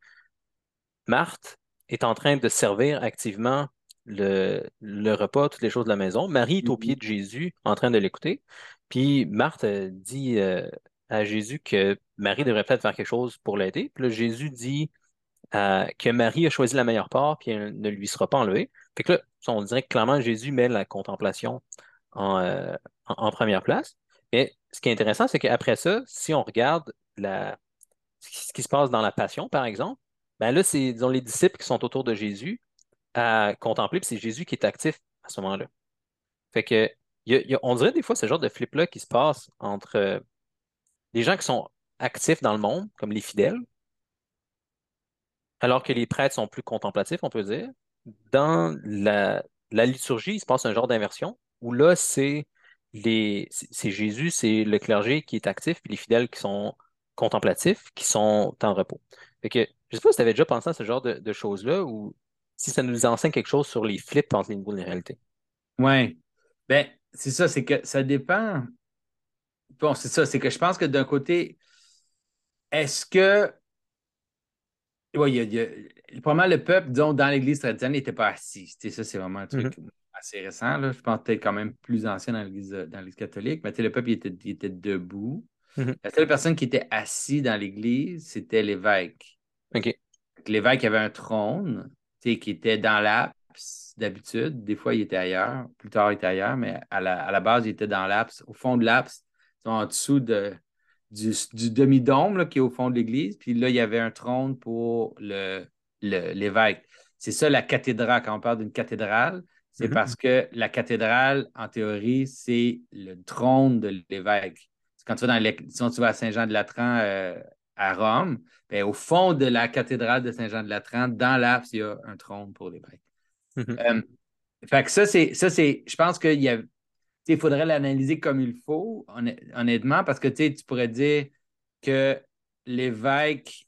Marthe est en train de servir activement le, le repas, toutes les choses de la maison. Marie est au pied de Jésus en train de l'écouter. Puis Marthe dit euh, à Jésus que Marie devrait peut-être faire quelque chose pour l'aider. Puis là, Jésus dit euh, que Marie a choisi la meilleure part, puis elle ne lui sera pas enlevée. Fait que là, on dirait que clairement Jésus met la contemplation en, euh, en, en première place. Mais ce qui est intéressant, c'est qu'après ça, si on regarde la, ce qui se passe dans la Passion, par exemple, ben là, c'est les disciples qui sont autour de Jésus à contempler, puis c'est Jésus qui est actif à ce moment-là. Fait que, on dirait des fois ce genre de flip-là qui se passe entre euh, les gens qui sont actifs dans le monde, comme les fidèles, alors que les prêtres sont plus contemplatifs, on peut dire. Dans la, la liturgie, il se passe un genre d'inversion où là, c'est les, c'est Jésus, c'est le clergé qui est actif, puis les fidèles qui sont contemplatifs, qui sont en repos. Fait que, je sais pas si tu avais déjà pensé à ce genre de, de choses-là ou si ça nous enseigne quelque chose sur les flips entre les niveaux de la réalité. Ouais. Ben, c'est ça, c'est que ça dépend. Bon, c'est ça, c'est que je pense que d'un côté, est-ce que. Oui, il y a, il y a- probablement le peuple, disons, dans l'Église traditionnelle, n'était pas assis. Tu sais, ça, c'est vraiment un truc assez récent. Là. Je pense peut-être quand même plus ancien dans l'Église dans l'Église catholique. Mais tu sais, le peuple, il était, il était debout. Mhm. La seule personne qui était assise dans l'église, c'était l'évêque. OK. L'évêque avait un trône qui était dans l'apse d'habitude. Des fois, il était ailleurs. Plus tard, il était ailleurs, mais à la, à la base, il était dans l'apse, au fond de l'apse, en dessous de, du, du demi-dôme qui est au fond de l'église. Puis là, il y avait un trône pour le, le- l'évêque. C'est ça la cathédrale. Quand on parle d'une cathédrale, c'est Mhm. parce que la cathédrale, en théorie, c'est le trône de l'évêque. Quand tu vas, dans les- si tu vas à Saint-Jean-de-Latran euh, à Rome, ben, au fond de la cathédrale de Saint-Jean-de-Latran, dans l'apse, il y a un trône pour l'évêque. Mhm. Euh, fait que ça, c'est, ça, c'est, je pense qu'il y a, il faudrait l'analyser comme il faut, honn- honnêtement, parce que tu pourrais dire que l'évêque,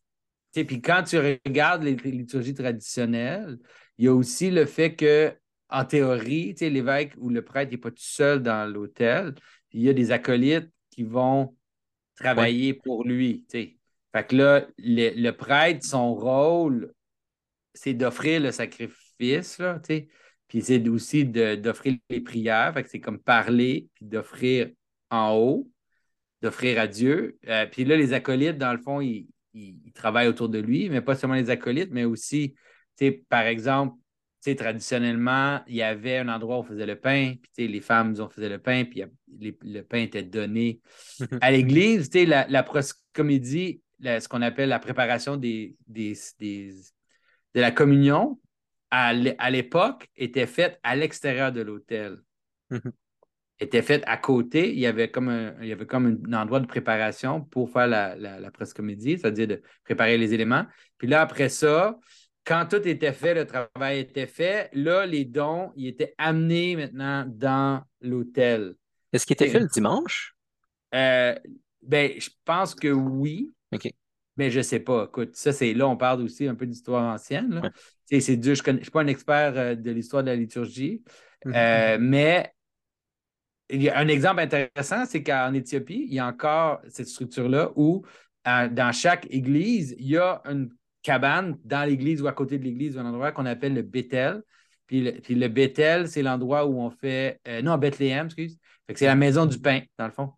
puis quand tu regardes les les liturgies traditionnelles, il y a aussi le fait que, en théorie, l'évêque ou le prêtre n'est pas tout seul dans l'autel, il y a des acolytes qui vont travailler pour lui. Fait que là, le, le prêtre, son rôle, c'est d'offrir le sacrifice, là, tu sais. Puis c'est aussi d'offrir les prières. Fait que c'est comme parler, puis d'offrir en haut, d'offrir à Dieu. Euh, puis là, les acolytes, dans le fond, ils, ils- ils travaillent autour de lui, mais pas seulement les acolytes, mais aussi, tu sais, par exemple, tu sais, traditionnellement, il y avait un endroit où on faisait le pain, puis tu sais, les femmes, disons, faisaient le pain, puis les- le pain était donné à l'église. Tu sais, la, la proscomédie, la- ce qu'on appelle la préparation des, des, des- de la communion, à l'é- à l'époque, était faite à l'extérieur de l'autel. Mhm. Était faite à côté. Il y avait comme un, il y avait comme un endroit de préparation pour faire la, la, la proscomédie, c'est-à-dire de préparer les éléments. Puis là, après ça, quand tout était fait, le travail était fait, là, les dons, ils étaient amenés maintenant dans l'autel. Est-ce qu'il était Et- fait le dimanche? Euh, ben, je pense que oui. OK. Mais je sais pas. Écoute, ça, c'est là, on parle aussi un peu d'histoire ancienne. Ouais. C'est dur. Je ne suis pas un expert euh, de l'histoire de la liturgie. Mhm. Euh, mais il y a un exemple intéressant, c'est qu'en Éthiopie, il y a encore cette structure-là où, euh, dans chaque église, il y a une cabane dans l'église ou à côté de l'église, un endroit qu'on appelle le Bethel. Puis le, puis le Bethel, c'est l'endroit où on fait. non, Bethléem, excuse. C'est la maison du pain, dans le fond.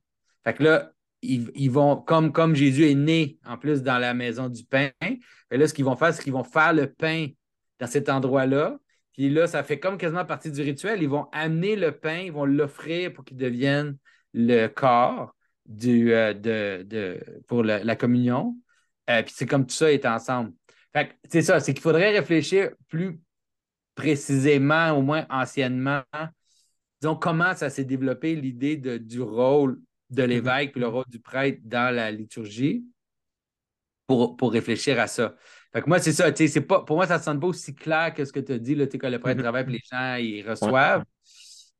Fait que là, ils, vont, comme, comme Jésus est né en plus dans la maison du pain, fait là, ce qu'ils vont faire, c'est qu'ils vont faire le pain dans cet endroit-là. Puis là, ça fait comme quasiment partie du rituel. Ils vont amener le pain, ils vont l'offrir pour qu'il devienne le corps du, euh, de, de- pour la, communion. Euh, puis c'est comme tout ça est ensemble. C'est ça, c'est qu'il faudrait réfléchir plus précisément, au moins anciennement, disons, comment ça s'est développé l'idée du rôle de l'évêque puis le rôle du prêtre dans la liturgie pour, pour réfléchir à ça. Fait que moi, c'est ça, c'est pas, pour moi, ça ne sonne pas aussi clair que ce que tu as dit, là, que le prêtre Mhm. travaille puis les gens, ils reçoivent.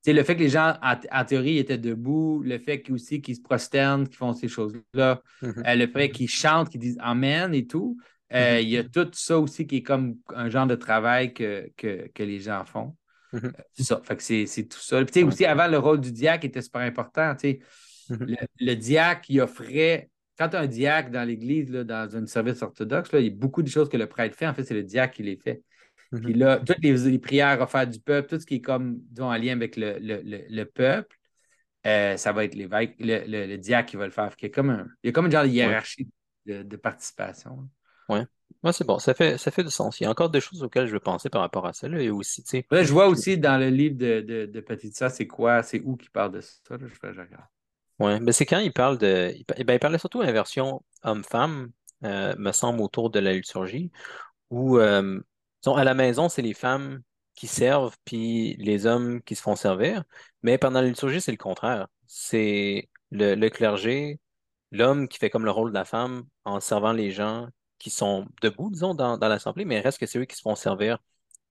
Le fait que les gens, en, en théorie, étaient debout, le fait qu'ils aussi qu'ils se prosternent, qu'ils font ces choses-là, Mhm. euh, le fait qu'ils chantent, qu'ils disent Amen et tout, euh, Mhm. il y a tout ça aussi qui est comme un genre de travail que, que, que les gens font. Mhm. C'est ça. Fait que c'est tout ça. Puis, aussi, avant, le rôle du diacre était super important. Mhm. Le, le diacre, il offrait. Quand tu as un diacre dans l'Église, dans un service orthodoxe, là, il y a beaucoup de choses que le prêtre fait. En fait, c'est le diacre qui les fait. Mhm. Puis là, toutes les, les prières offertes du peuple, tout ce qui est comme, disons, en lien avec le, le- le- le peuple, euh, ça va être l'évêque, le, diacre qui va le faire. Qu'il y a comme un, il y a comme une genre de hiérarchie de, de participation. Ouais, c'est bon, ça fait, ça fait du sens. Il y a encore des choses auxquelles je veux penser par rapport à ça. Là, et aussi, tu sais, Là, je vois aussi dans le livre de, de, de c'est quoi, c'est où qui parle de ça. Là, je, je regarde. Ouais, mais c'est quand il parle de. Il, ben, il parlait surtout de la version homme-femme, euh, me semble, autour de la liturgie, où euh, disons, à la maison, c'est les femmes qui servent, puis les hommes qui se font servir. Mais pendant la liturgie, c'est le contraire. C'est le, le clergé, l'homme qui fait comme le rôle de la femme en servant les gens qui sont debout, disons, dans, dans l'assemblée, mais reste que c'est eux qui se font servir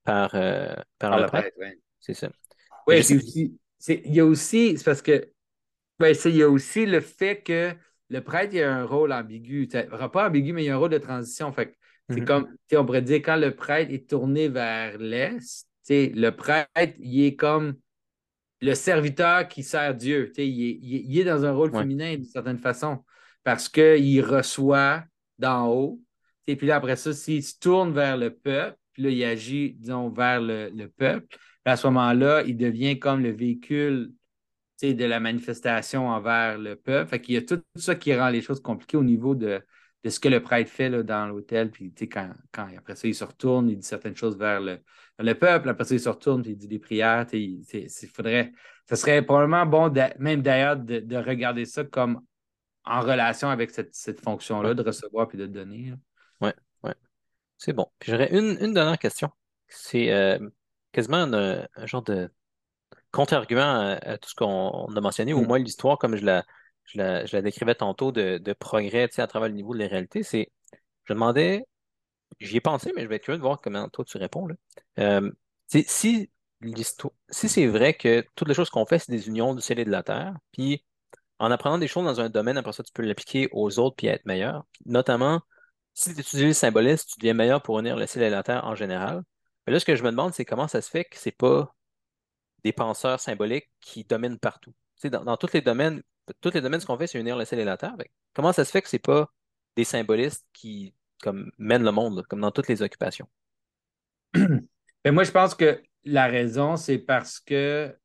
par, euh, par Par le prêtre. C'est ça. Oui, c'est aussi. Il y a aussi, c'est parce que ben, il y a aussi le fait que le prêtre il a un rôle ambigu. Pas ambigu, mais il y a un rôle de transition. Fait c'est Mhm. comme, on pourrait dire, quand le prêtre est tourné vers l'Est, le prêtre, il est comme le serviteur qui sert Dieu. Il, est, il est- il est dans un rôle Ouais. féminin d'une certaine façon parce qu'il reçoit d'en haut. Et puis là, après ça, s'il se tourne vers le peuple, puis là, il agit, disons, vers le, le peuple, à ce moment-là, il devient comme le véhicule de la manifestation envers le peuple. Fait qu'il y a tout ça qui rend les choses compliquées au niveau de, de ce que le prêtre fait là, dans l'hôtel. Puis quand, quand après ça, il se retourne, il dit certaines choses vers le, le peuple. Après ça, il se retourne, puis il dit des prières. Il, faudrait, ce serait probablement bon, même d'ailleurs, de, regarder ça comme en relation avec cette, fonction-là, de recevoir puis de donner. Oui, oui. C'est bon. Puis j'aurais une, une dernière question. C'est euh, quasiment un, genre de contre-argument à, tout ce qu'on a mentionné, au mm. moins l'histoire, comme je la, je la, décrivais tantôt, de, de progrès à travers le niveau de la réalité, c'est je demandais, j'y ai pensé, mais je vais être curieux de voir comment toi tu réponds. Là. Euh, si l'histoire, si c'est vrai que toutes les choses qu'on fait, c'est des unions du ciel et de la terre, puis en apprenant des choses dans un domaine, après ça, tu peux l'appliquer aux autres puis être meilleur. Notamment, si tu utilises le symbolisme, tu deviens meilleur pour unir le ciel et la terre en général. Mais là, ce que je me demande, c'est comment ça se fait que c'est pas des penseurs symboliques qui dominent partout. dans, dans tous les domaines, tous les domaines, ce qu'on fait, c'est unir le ciel et la terre. comment ça se fait que c'est pas des symbolistes qui comme, mènent le monde, comme dans toutes les occupations? Ben, moi, je pense que la raison, c'est parce que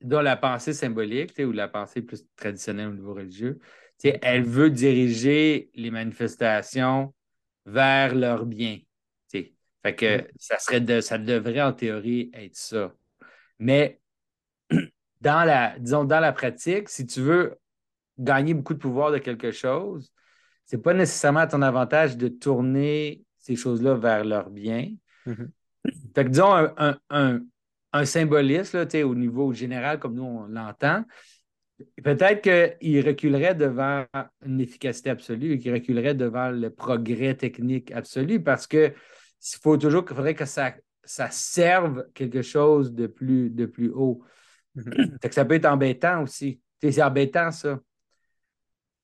dans la pensée symbolique, ou la pensée plus traditionnelle au niveau religieux, elle veut diriger les manifestations vers leur bien. Fait que mm. ça serait ça devrait en théorie être ça. Mais dans la, disons, dans la pratique, si tu veux gagner beaucoup de pouvoir de quelque chose, ce n'est pas nécessairement à ton avantage de tourner ces choses-là vers leur bien. Mm-hmm. Fait que disons un, un, un, symbolisme là, au niveau général, comme nous on l'entend, peut-être qu'il reculerait devant une efficacité absolue et qu'il reculerait devant le progrès technique absolu parce que il faut toujours qu'il faudrait que ça, ça serve quelque chose de plus, de plus haut. Mhm. ça peut être embêtant aussi. C'est embêtant, ça.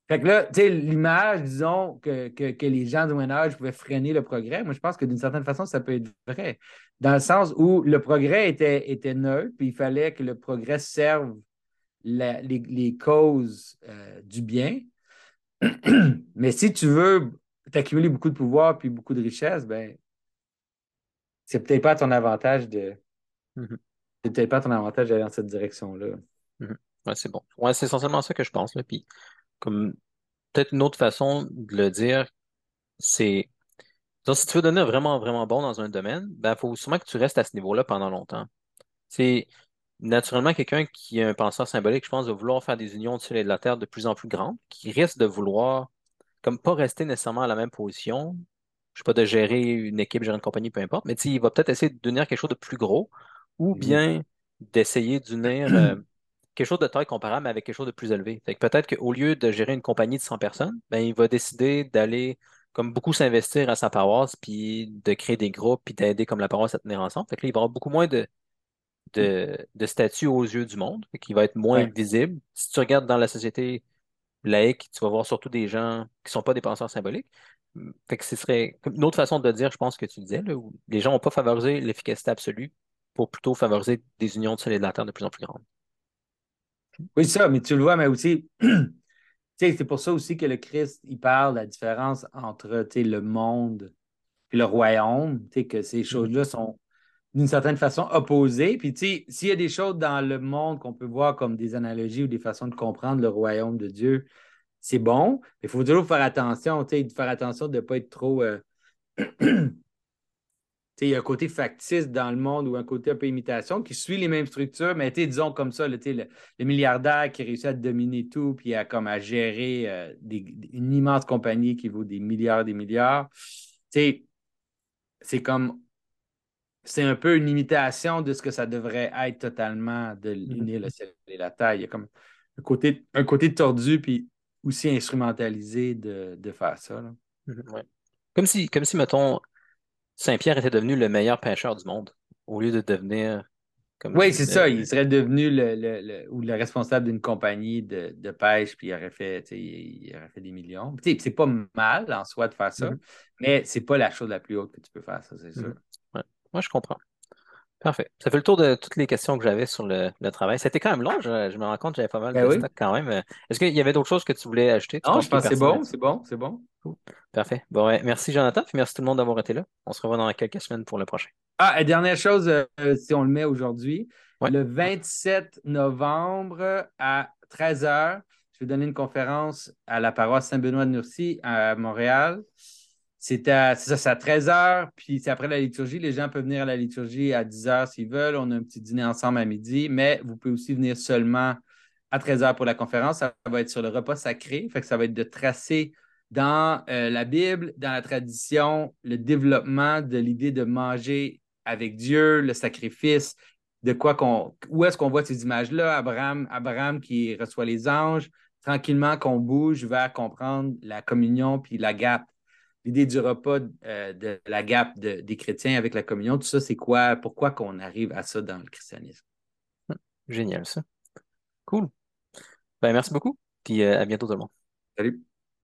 Fait que là, tu sais, l'image, disons, que, les gens du Moyen Âge pouvaient freiner le progrès, moi, je pense que d'une certaine façon, ça peut être vrai. Dans le sens où le progrès était, était neutre, puis il fallait que le progrès serve les, causes euh, du bien. Mais si tu veux t'accumuler beaucoup de pouvoir puis beaucoup de richesse, ben c'est peut-être pas ton avantage de. Mhm. C'est peut-être pas ton avantage d'aller dans cette direction-là. Mhm. Ouais, c'est bon. Ouais, c'est essentiellement ça que je pense. Là. Puis, comme peut-être une autre façon de le dire, c'est. si tu veux devenir vraiment, vraiment bon dans un domaine, ben, il faut sûrement que tu restes à ce niveau-là pendant longtemps. C'est naturellement quelqu'un qui a un penseur symbolique, je pense, va vouloir faire des unions du ciel et de la terre de plus en plus grandes, qui risque de vouloir, comme pas rester nécessairement à la même position, je sais pas, de gérer une équipe, gérer une compagnie, peu importe, mais il va peut-être essayer de devenir quelque chose de plus gros ou mm. bien d'essayer d'unir euh, quelque chose de taille comparable mais avec quelque chose de plus élevé. Fait que peut-être qu'au lieu de gérer une compagnie de 100 personnes, ben, il va décider d'aller comme beaucoup s'investir à sa paroisse, puis de créer des groupes, puis d'aider comme la paroisse à tenir ensemble. Fait que là, il va avoir beaucoup moins de, de, de statut aux yeux du monde, qui va être moins visible. Si tu regardes dans la société laïque, tu vas voir surtout des gens qui ne sont pas des penseurs symboliques. Fait que ce serait une autre façon de dire, je pense, que tu disais, où les gens n'ont pas favorisé l'efficacité absolue pour plutôt favoriser des unions de la terre de plus en plus grandes. Oui, ça, mais tu le vois, mais aussi, c'est pour ça aussi que le Christ, il parle de la différence entre le monde et le royaume, que ces mm-hmm. choses-là sont d'une certaine façon opposées. Puis, s'il y a des choses dans le monde qu'on peut voir comme des analogies ou des façons de comprendre le royaume de Dieu, c'est bon. Il faut toujours faire attention, faire attention de ne pas être trop. Euh, il y a un côté factice dans le monde ou un côté un peu imitation qui suit les mêmes structures, mais disons comme ça, le, le, milliardaire qui réussit à dominer tout puis à, comme, à gérer euh, une immense compagnie qui vaut des milliards des milliards. C'est comme c'est un peu une imitation de ce que ça devrait être totalement de mm-hmm. l'unir le ciel et la terre. Il y a comme un côté, un côté tordu puis aussi instrumentalisé de, faire ça. Mhm, comme si, comme si, mettons, Saint-Pierre était devenu le meilleur pêcheur du monde, au lieu de devenir comme. Oui, c'est ça. Il serait devenu le, ou le responsable d'une compagnie de, pêche, puis il aurait fait, il aurait fait des millions. C'est pas mal en soi de faire ça, mhm. mais c'est pas la chose la plus haute que tu peux faire, ça, c'est sûr. Mhm. Moi, je comprends. Parfait. Ça fait le tour de toutes les questions que j'avais sur le, le travail. C'était quand même long, je, je me rends compte que j'avais pas mal Ben de oui. stock quand même. Est-ce qu'il y avait d'autres choses que tu voulais ajouter? Tu Non, je pense que c'est bon, c'est bon, c'est bon. Cool. Parfait. Bon, ouais, merci Jonathan, puis merci tout le monde d'avoir été là. On se revoit dans quelques semaines pour le prochain. Ah, et dernière chose, euh, si on le met aujourd'hui, Ouais. le 27 novembre à 13h, je vais donner une conférence à la paroisse Saint-Benoît de Nursie à Montréal. C'est à, ça, à 13h, puis c'est après la liturgie. Les gens peuvent venir à la liturgie à 10h s'ils veulent. On a un petit dîner ensemble à midi, mais vous pouvez aussi venir seulement à 13h pour la conférence. Ça va être sur le repas sacré, fait que ça va être de tracer dans euh, la Bible, dans la tradition, le développement de l'idée de manger avec Dieu, le sacrifice, de quoi qu'on. Où est-ce qu'on voit ces images-là? Abraham, Abraham qui reçoit les anges, tranquillement qu'on bouge vers comprendre la communion puis la gap. L'idée du repas euh, de la gap de- des chrétiens avec la communion, tout ça, c'est quoi? Pourquoi qu'on arrive à ça dans le christianisme? Génial, ça. Cool. Ben, merci beaucoup, puis euh, à bientôt tout le monde. Salut.